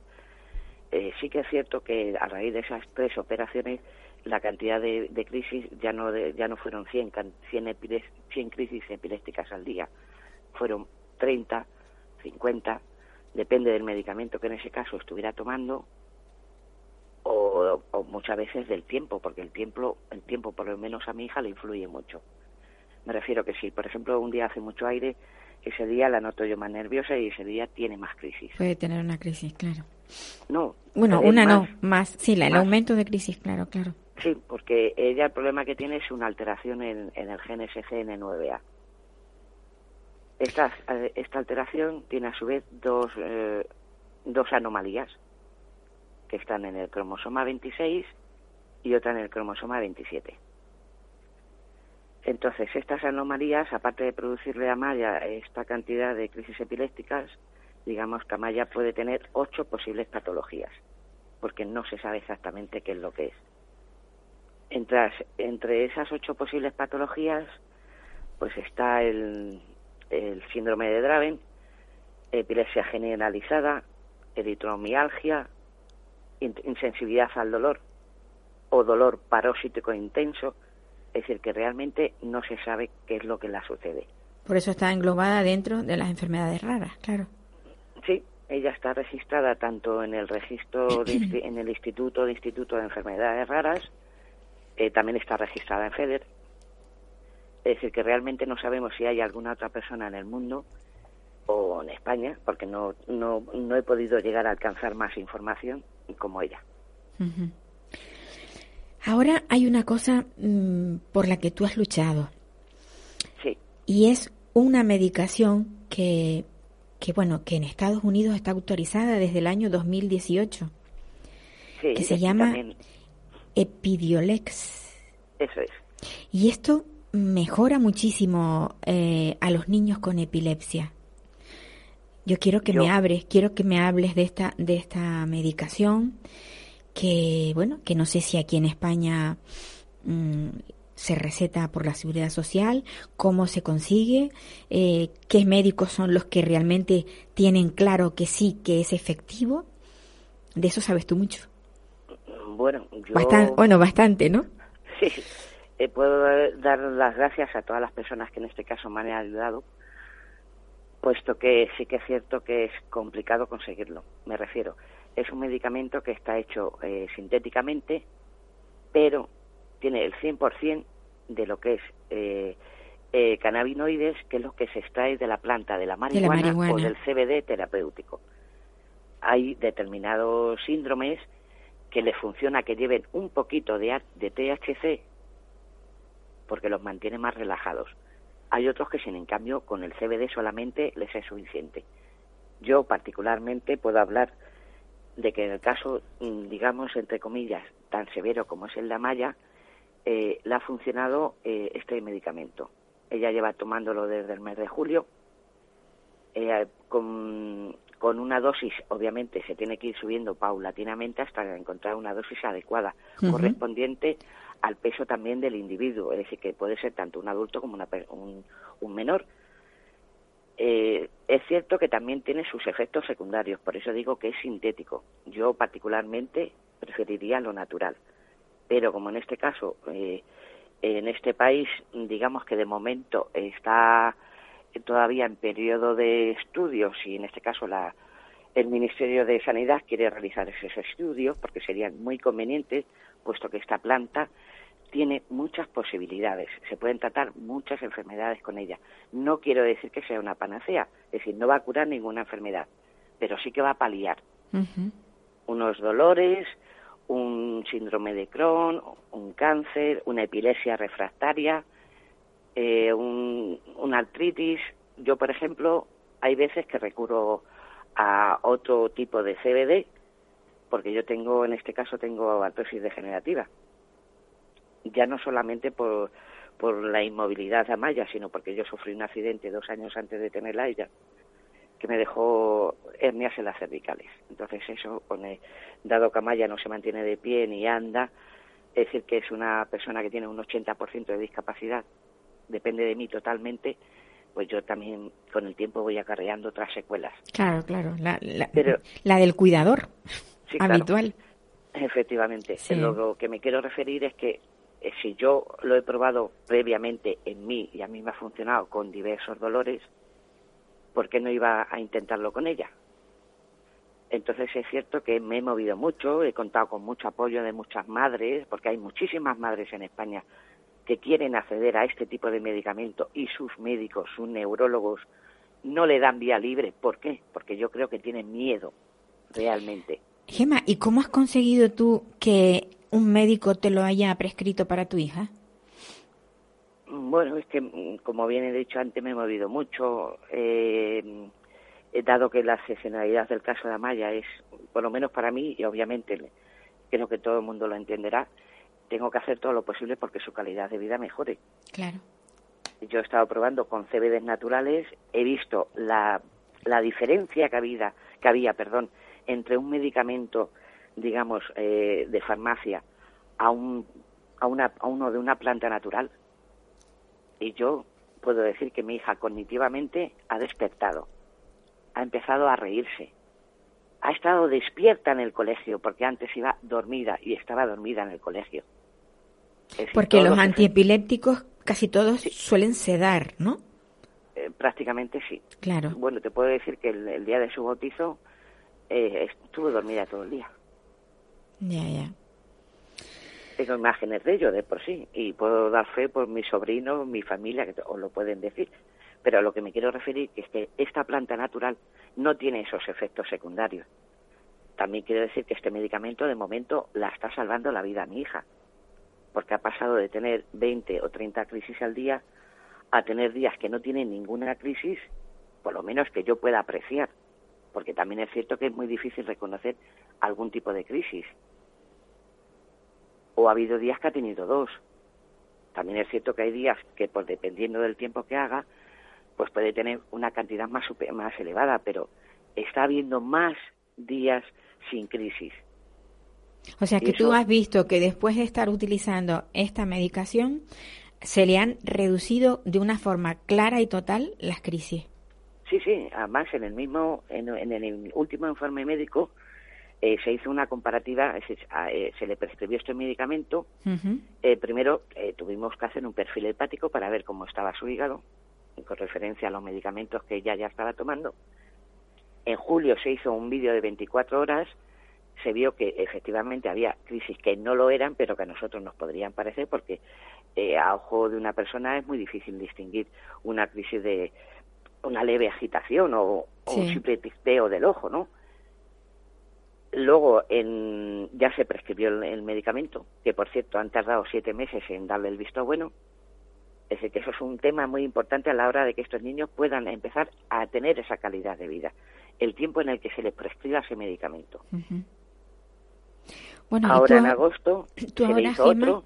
sí que es cierto que a raíz de esas tres operaciones la cantidad de, crisis ya no ya no fueron 100, 100, 100 crisis epilépticas al día, fueron 30, 50, depende del medicamento que en ese caso estuviera tomando o, muchas veces del tiempo, porque el tiempo, el tiempo por lo menos a mi hija le influye mucho. Me refiero que si, por ejemplo, un día hace mucho aire, ese día la noto yo más nerviosa y ese día tiene más crisis. Puede tener una crisis, claro. No. Bueno, una no, más. Sí, el aumento de crisis, claro, claro. Sí, porque ella el problema que tiene es una alteración en, en el gen SGN9A. Esta, eh, esta alteración tiene a su vez dos, eh, dos anomalías que están en el cromosoma 26 y otra en el cromosoma 27. Entonces, estas anomalías, aparte de producirle a Maya esta cantidad de crisis epilépticas, digamos que Maya puede tener ocho posibles patologías, porque no se sabe exactamente qué es lo que es. Entre, esas ocho posibles patologías, pues está el, el síndrome de Draven, epilepsia generalizada, eritromialgia, insensibilidad al dolor o dolor parósitico intenso, es decir, que realmente no se sabe qué es lo que la sucede. Por eso está englobada dentro de las enfermedades raras, claro. Sí, ella está registrada tanto en el registro, en el Instituto de Instituto de Enfermedades Raras, eh, también está registrada en FEDER. Es decir, que realmente no sabemos si hay alguna otra persona en el mundo o en España, porque no, no, no he podido llegar a alcanzar más información como ella. Ahora hay una cosa mm, por la que tú has luchado. Sí. Y es una medicación que, que, bueno, que en Estados Unidos está autorizada desde el año 2018. Sí, que se llama Epidiolex. Eso es. Y esto mejora muchísimo eh, a los niños con epilepsia. Yo quiero que me hables, quiero que me hables de esta de esta medicación que bueno, que no sé si aquí en España mm, se receta por la seguridad social, cómo se consigue, eh, qué médicos son los que realmente tienen claro que sí, que es efectivo. De eso sabes tú mucho. Bueno, yo... Bueno, bastante, ¿no? Sí, eh, puedo dar las gracias a todas las personas que en este caso me han ayudado puesto que sí que es cierto que es complicado conseguirlo. Me refiero, es un medicamento que está hecho eh, sintéticamente, pero tiene el 100% de lo que es eh, eh, cannabinoides, que es lo que se extrae de la planta de la marihuana, o del CBD terapéutico. Hay determinados síndromes que les funciona que lleven un poquito de, de THC porque los mantiene más relajados hay otros que, sin en cambio, con el CBD solamente les es suficiente. Yo, particularmente, puedo hablar de que en el caso, mm, digamos, entre comillas, tan severo como es el de Amaya, eh, le ha funcionado eh, este medicamento. Ella lleva tomándolo desde el mes de julio, eh, con, con, una dosis, obviamente, se tiene que ir subiendo paulatinamente hasta encontrar una dosis adecuada, correspondiente al peso también del individuo, es decir, que puede ser tanto un adulto como un, menor. Eh, es cierto que también tiene sus efectos secundarios, por eso digo que es sintético. Yo particularmente preferiría lo natural, pero como en este caso, eh, en este país, digamos que de momento está todavía en periodo de estudios y en este caso la, el Ministerio de Sanidad quiere realizar esos estudios porque serían muy convenientes, puesto que esta planta tiene muchas posibilidades, se pueden tratar muchas enfermedades con ella. No quiero decir que sea una panacea, es decir, no va a curar ninguna enfermedad, pero sí que va a paliar unos dolores, un síndrome de Crohn, un cáncer, una epilepsia refractaria, eh, un, una artritis. Yo, por ejemplo, hay veces que recurro a otro tipo de CBD, porque yo tengo, en este caso, tengo artrosis degenerativa ya no solamente por, por la inmovilidad de Amaya, sino porque yo sufrí un accidente dos años antes de tenerla ella, que me dejó hernias en las cervicales. Entonces eso, dado que Amaya no se mantiene de pie ni anda, es decir, que es una persona que tiene un 80% de discapacidad, depende de mí totalmente, pues yo también con el tiempo voy acarreando otras secuelas. Claro, claro, la, la, del cuidador habitual. Efectivamente. Lo que me quiero referir es que si yo lo he probado previamente en mí y a mí me ha funcionado con diversos dolores, ¿por qué no iba a intentarlo con ella? Entonces es cierto que me he movido mucho, he contado con mucho apoyo de muchas madres, porque hay muchísimas madres en España que quieren acceder a este tipo de medicamento y sus médicos, sus neurólogos, no le dan vía libre. ¿Por qué? Porque yo creo que tienen miedo, realmente. Gema, ¿y cómo has conseguido tú que un médico te lo haya prescrito para tu hija? Bueno, es que, mm, como bien he dicho antes, me he movido mucho. Eh, dado que la excepcionalidad del caso de Amaya es, por lo menos para mí, y obviamente creo que todo el mundo lo entenderá, tengo que hacer todo lo posible porque su calidad de vida mejore. Claro. Yo he estado probando con CBDs naturales, he visto la, la diferencia que había, que había perdón, entre un medicamento digamos, eh, de farmacia a, un, a, una, a uno de una planta natural. Y yo puedo decir que mi hija cognitivamente ha despertado, ha empezado a reírse, ha estado despierta en el colegio, porque antes iba dormida y estaba dormida en el colegio. porque los antiepilépticos casi todos suelen sedar, ¿no? Eh, prácticamente sí. Claro. Bueno, te puedo decir que el, día de su bautizo eh, estuvo dormida todo el día. Ya, ya. Tengo imágenes de ello de por sí y puedo dar fe por mis sobrinos, mi familia, que os lo pueden decir. Pero a lo que me quiero referir es que esta planta natural no tiene esos efectos secundarios. También quiero decir que este medicamento de momento la está salvando la vida a mi hija, porque ha pasado de tener 20 o 30 crisis al día a tener días que no tienen ninguna crisis, por lo menos que yo pueda apreciar, porque también es cierto que es muy difícil reconocer algún tipo de crisis. O ha habido días que ha tenido dos. También es cierto que hay días que, pues dependiendo del tiempo que haga, pues puede tener una cantidad más, más elevada, pero está habiendo más días sin crisis. O sea que tú has visto que después de estar utilizando esta medicación, se le han reducido de una forma clara y total las crisis. Sí, sí, además en el mismo, en, el último informe médico eh, se hizo una comparativa, se, eh, le prescribió este medicamento. Eh, primero tuvimos que hacer un perfil hepático para ver cómo estaba su hígado, con referencia a los medicamentos que ella ya estaba tomando. En julio se hizo un vídeo de 24 horas se vio que efectivamente había crisis que no lo eran, pero que a nosotros nos podrían parecer, porque eh, a ojo de una persona es muy difícil distinguir una crisis de una leve agitación o, un simple pisteo del ojo, ¿no? Luego en, ya se prescribió el, medicamento, que por cierto han tardado siete meses en darle el visto bueno. Es decir, que eso es un tema muy importante a la hora de que estos niños puedan empezar a tener esa calidad de vida, el tiempo en el que se les prescriba ese medicamento. Bueno, ahora en agosto tú ahora, otro.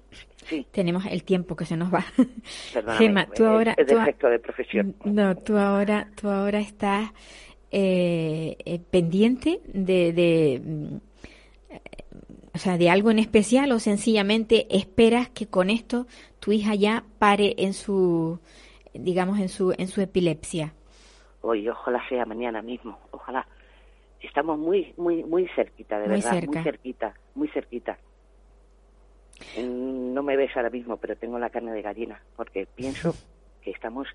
tenemos el tiempo que se nos va. Gema, tú ahora, defecto de profesión. No, tú ahora, tú ahora estás eh, eh, pendiente de, de, mm, o sea, de algo en especial o sencillamente esperas que con esto tu hija ya pare en su, digamos, en su, en su epilepsia. Hoy, ojalá sea mañana mismo, ojalá estamos muy, muy, muy cerquita, de verdad, muy cerquita, muy cerquita. Mm, no me ves ahora mismo, pero tengo la carne de gallina, porque pienso que estamos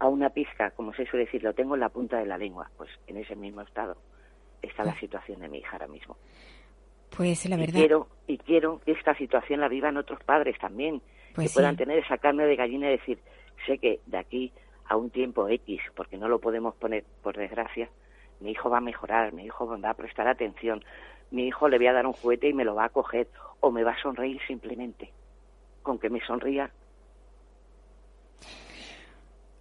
a una pizca, como se suele decir, lo tengo en la punta de la lengua, pues en ese mismo estado está la situación de mi hija ahora mismo. Pues la verdad. Y quiero, y quiero que esta situación la vivan otros padres también, pues que puedan tener esa carne de gallina y decir, sé que de aquí a un tiempo X, porque no lo podemos poner por desgracia, mi hijo va a mejorar, mi hijo va a prestar atención, mi hijo le voy a dar un juguete y me lo va a coger, o me va a sonreír simplemente. Con que me sonría.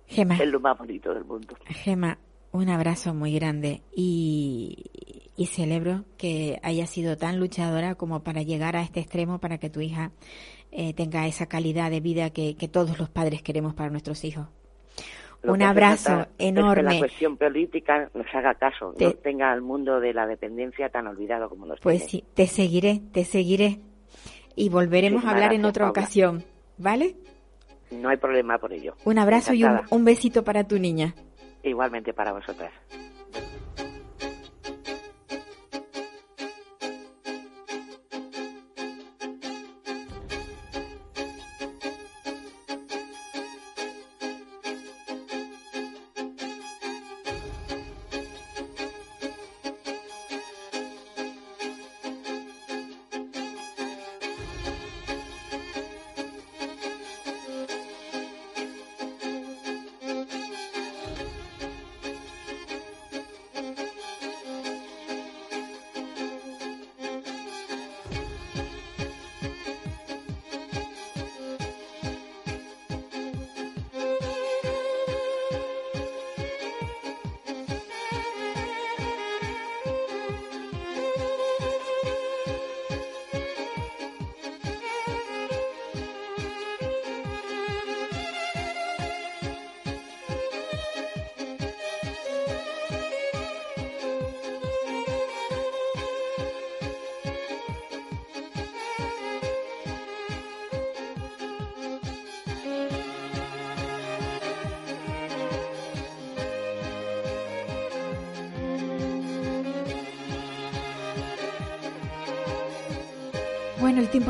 Gema. Es lo más bonito del mundo. Gema, un abrazo muy grande y, y celebro que haya sido tan luchadora como para llegar a este extremo para que tu hija eh, tenga esa calidad de vida que todos los padres queremos para nuestros hijos un abrazo enorme. que la cuestión política nos haga caso, no tenga al mundo de la dependencia tan olvidado como nos Pues sí, te seguiré, te seguiré y volveremos a hablar en otra ocasión, ¿vale? No hay problema por ello. Un abrazo y un besito para tu niña. Igualmente para vosotras.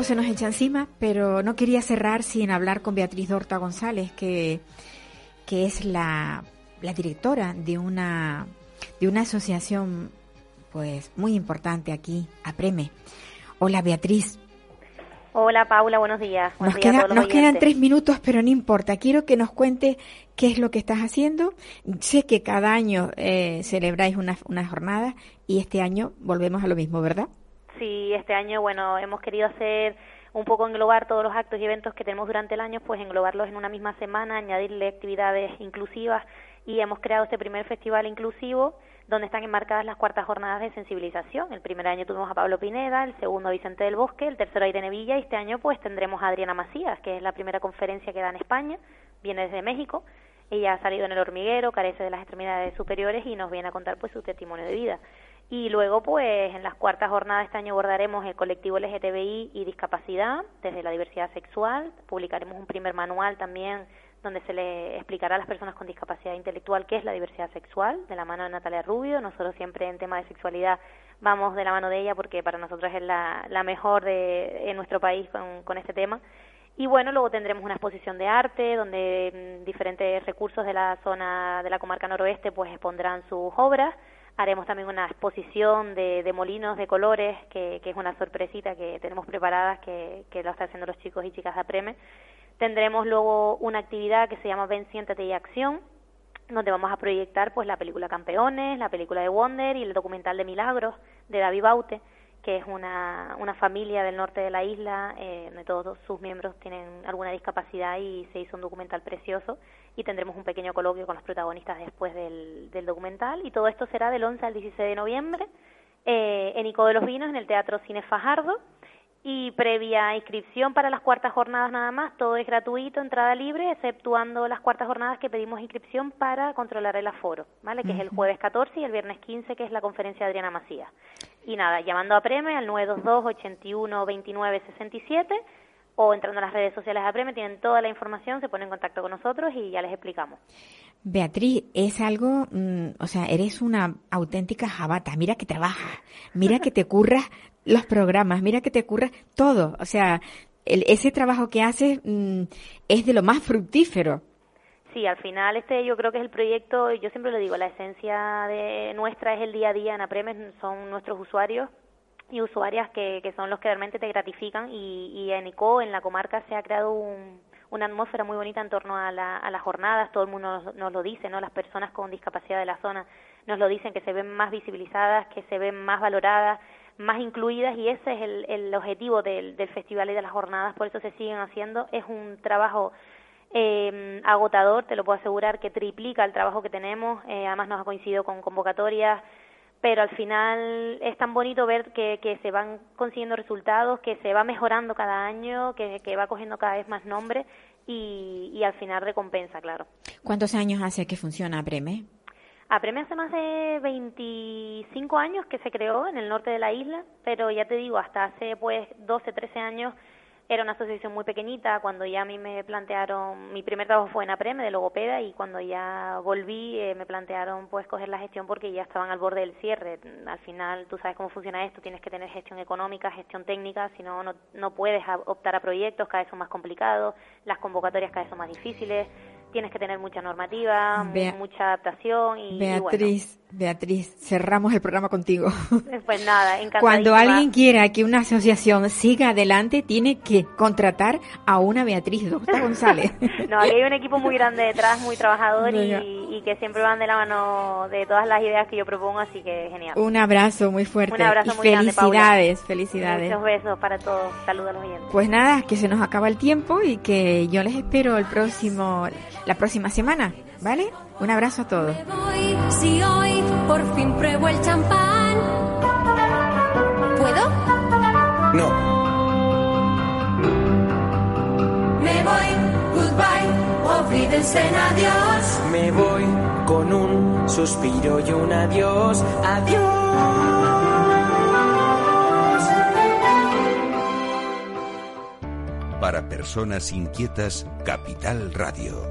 Tiempo se nos echa encima, pero no quería cerrar sin hablar con Beatriz Dorta González, que, que es la, la directora de una, de una asociación pues muy importante aquí, APREME. Hola Beatriz. Hola Paula, buenos días. nos, nos quedan tres minutos, pero no importa. Quiero que nos cuente qué es lo que estás haciendo. Sé que cada año eh, celebráis una, una jornada y este año volvemos a lo mismo, ¿verdad? Sí, este año, bueno, hemos querido hacer un poco englobar todos los actos y eventos que tenemos durante el año, pues englobarlos en una misma semana, añadirle actividades inclusivas y hemos creado este primer festival inclusivo donde están enmarcadas las cuartas jornadas de sensibilización. El primer año tuvimos a Pablo Pineda, el segundo a Vicente del Bosque, el tercero a Irene Villa y este año pues tendremos a Adriana Macías, que es la primera conferencia que da en España, viene desde México. Ella ha salido en el hormiguero, carece de las extremidades superiores y nos viene a contar pues su testimonio de vida. Y luego, pues, en las cuartas jornadas de este año abordaremos el colectivo LGTBI y discapacidad desde la diversidad sexual. Publicaremos un primer manual también donde se le explicará a las personas con discapacidad intelectual qué es la diversidad sexual, de la mano de Natalia Rubio. Nosotros siempre en tema de sexualidad vamos de la mano de ella porque para nosotros es la, la mejor de, en nuestro país con, con este tema. Y bueno, luego tendremos una exposición de arte donde mm, diferentes recursos de la zona de la comarca noroeste pues expondrán sus obras Haremos también una exposición de, de molinos de colores, que, es una sorpresita que tenemos preparadas, que, que lo están haciendo los chicos y chicas de Apreme. Tendremos luego una actividad que se llama Ven, siéntate y acción, donde vamos a proyectar pues la película Campeones, la película de Wonder y el documental de Milagros de David Baute que es una, una familia del norte de la isla, eh, donde todos sus miembros tienen alguna discapacidad y se hizo un documental precioso y tendremos un pequeño coloquio con los protagonistas después del, del documental y todo esto será del 11 al 16 de noviembre eh, en Ico de los Vinos, en el Teatro Cine Fajardo y previa inscripción para las cuartas jornadas nada más, todo es gratuito, entrada libre, exceptuando las cuartas jornadas que pedimos inscripción para controlar el aforo, ¿vale? Que es el jueves 14 y el viernes 15, que es la conferencia de Adriana Macías. Y nada, llamando a Preme al 922 81 29 67 o entrando a las redes sociales de Preme, tienen toda la información, se ponen en contacto con nosotros y ya les explicamos. Beatriz, es algo, mm, o sea, eres una auténtica jabata, mira que trabajas, mira que te curras los programas, mira que te ocurre todo. O sea, el, ese trabajo que haces mm, es de lo más fructífero. Sí, al final este yo creo que es el proyecto, yo siempre lo digo, la esencia de nuestra es el día a día en Apremes, son nuestros usuarios y usuarias que, que son los que realmente te gratifican y, y en ICO, en la comarca, se ha creado un, una atmósfera muy bonita en torno a, la, a las jornadas, todo el mundo nos, nos, lo dice, ¿no? Las personas con discapacidad de la zona nos lo dicen, que se ven más visibilizadas, que se ven más valoradas, más incluidas y ese es el, objetivo del, del, festival y de las jornadas, por eso se siguen haciendo. Es un trabajo eh, agotador, te lo puedo asegurar, que triplica el trabajo que tenemos, eh, además nos ha coincidido con convocatorias, pero al final es tan bonito ver que, que se van consiguiendo resultados, que se va mejorando cada año, que, que va cogiendo cada vez más nombre y, y al final recompensa, claro. ¿Cuántos años hace que funciona Preme? Apreme hace más de 25 años que se creó en el norte de la isla, pero ya te digo, hasta hace pues 12, 13 años era una asociación muy pequeñita. Cuando ya a mí me plantearon, mi primer trabajo fue en Apreme de logopeda y cuando ya volví eh, me plantearon pues coger la gestión porque ya estaban al borde del cierre. Al final tú sabes cómo funciona esto, tienes que tener gestión económica, gestión técnica, si no, no puedes optar a proyectos, cada vez son más complicados, las convocatorias cada vez son más difíciles tienes que tener mucha normativa, mucha adaptación y Beatriz, Beatriz, cerramos el programa contigo. Pues nada, Cuando alguien quiera que una asociación siga adelante, tiene que contratar a una Beatriz Docta González. no, aquí hay un equipo muy grande detrás, muy trabajador y, que siempre van de la mano de todas las ideas que yo propongo, así que genial. Un abrazo muy fuerte. Un abrazo muy felicidades, felicidades. Muchos besos para todos. Saludos a los oyentes. Pues nada, que se nos acaba el tiempo y que yo les espero el próximo la próxima semana, ¿vale? Un abrazo a todos. Me voy, si hoy por fin pruebo el champán. ¿Puedo? No. Me voy, goodbye, olvídense en adiós. Me voy con un suspiro y un adiós, adiós. Para personas inquietas, Capital Radio.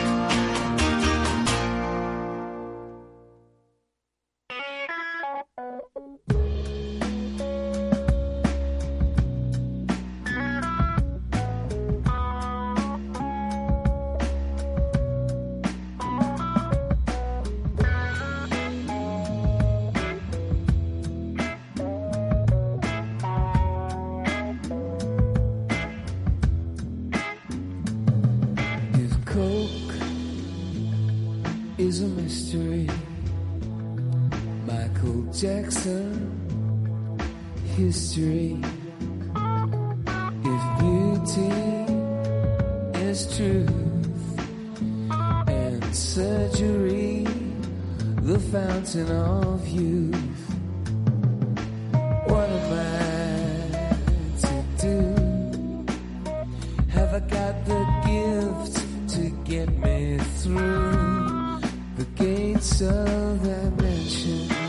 through the gates of that mansion.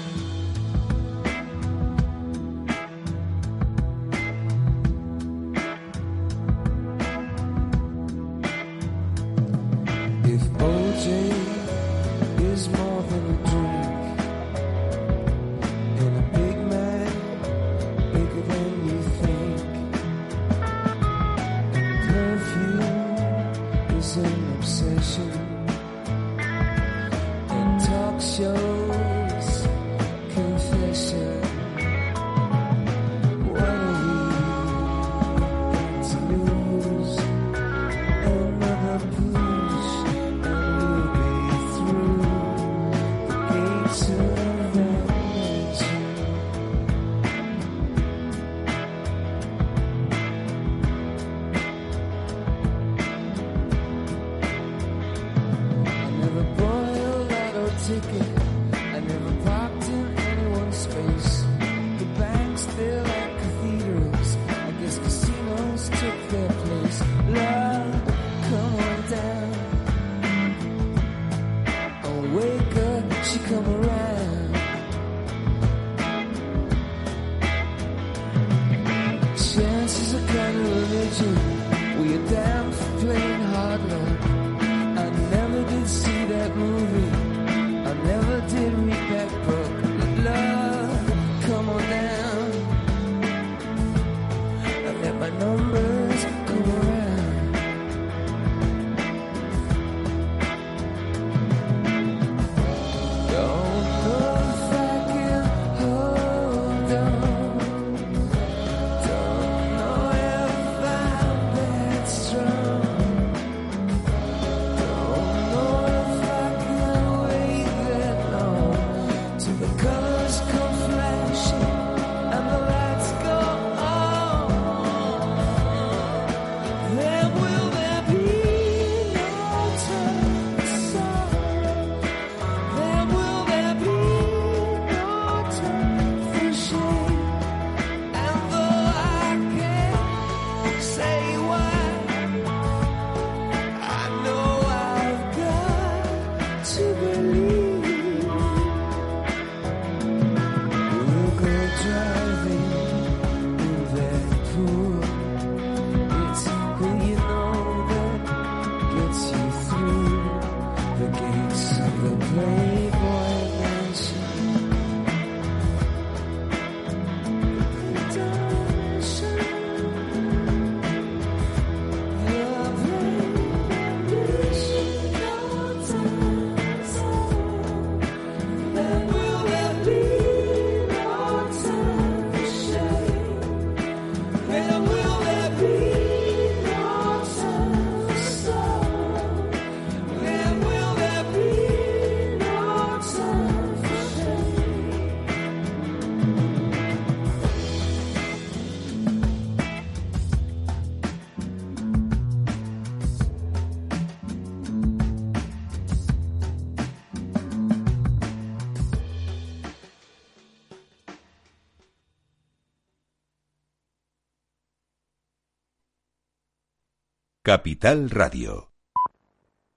Capital Radio.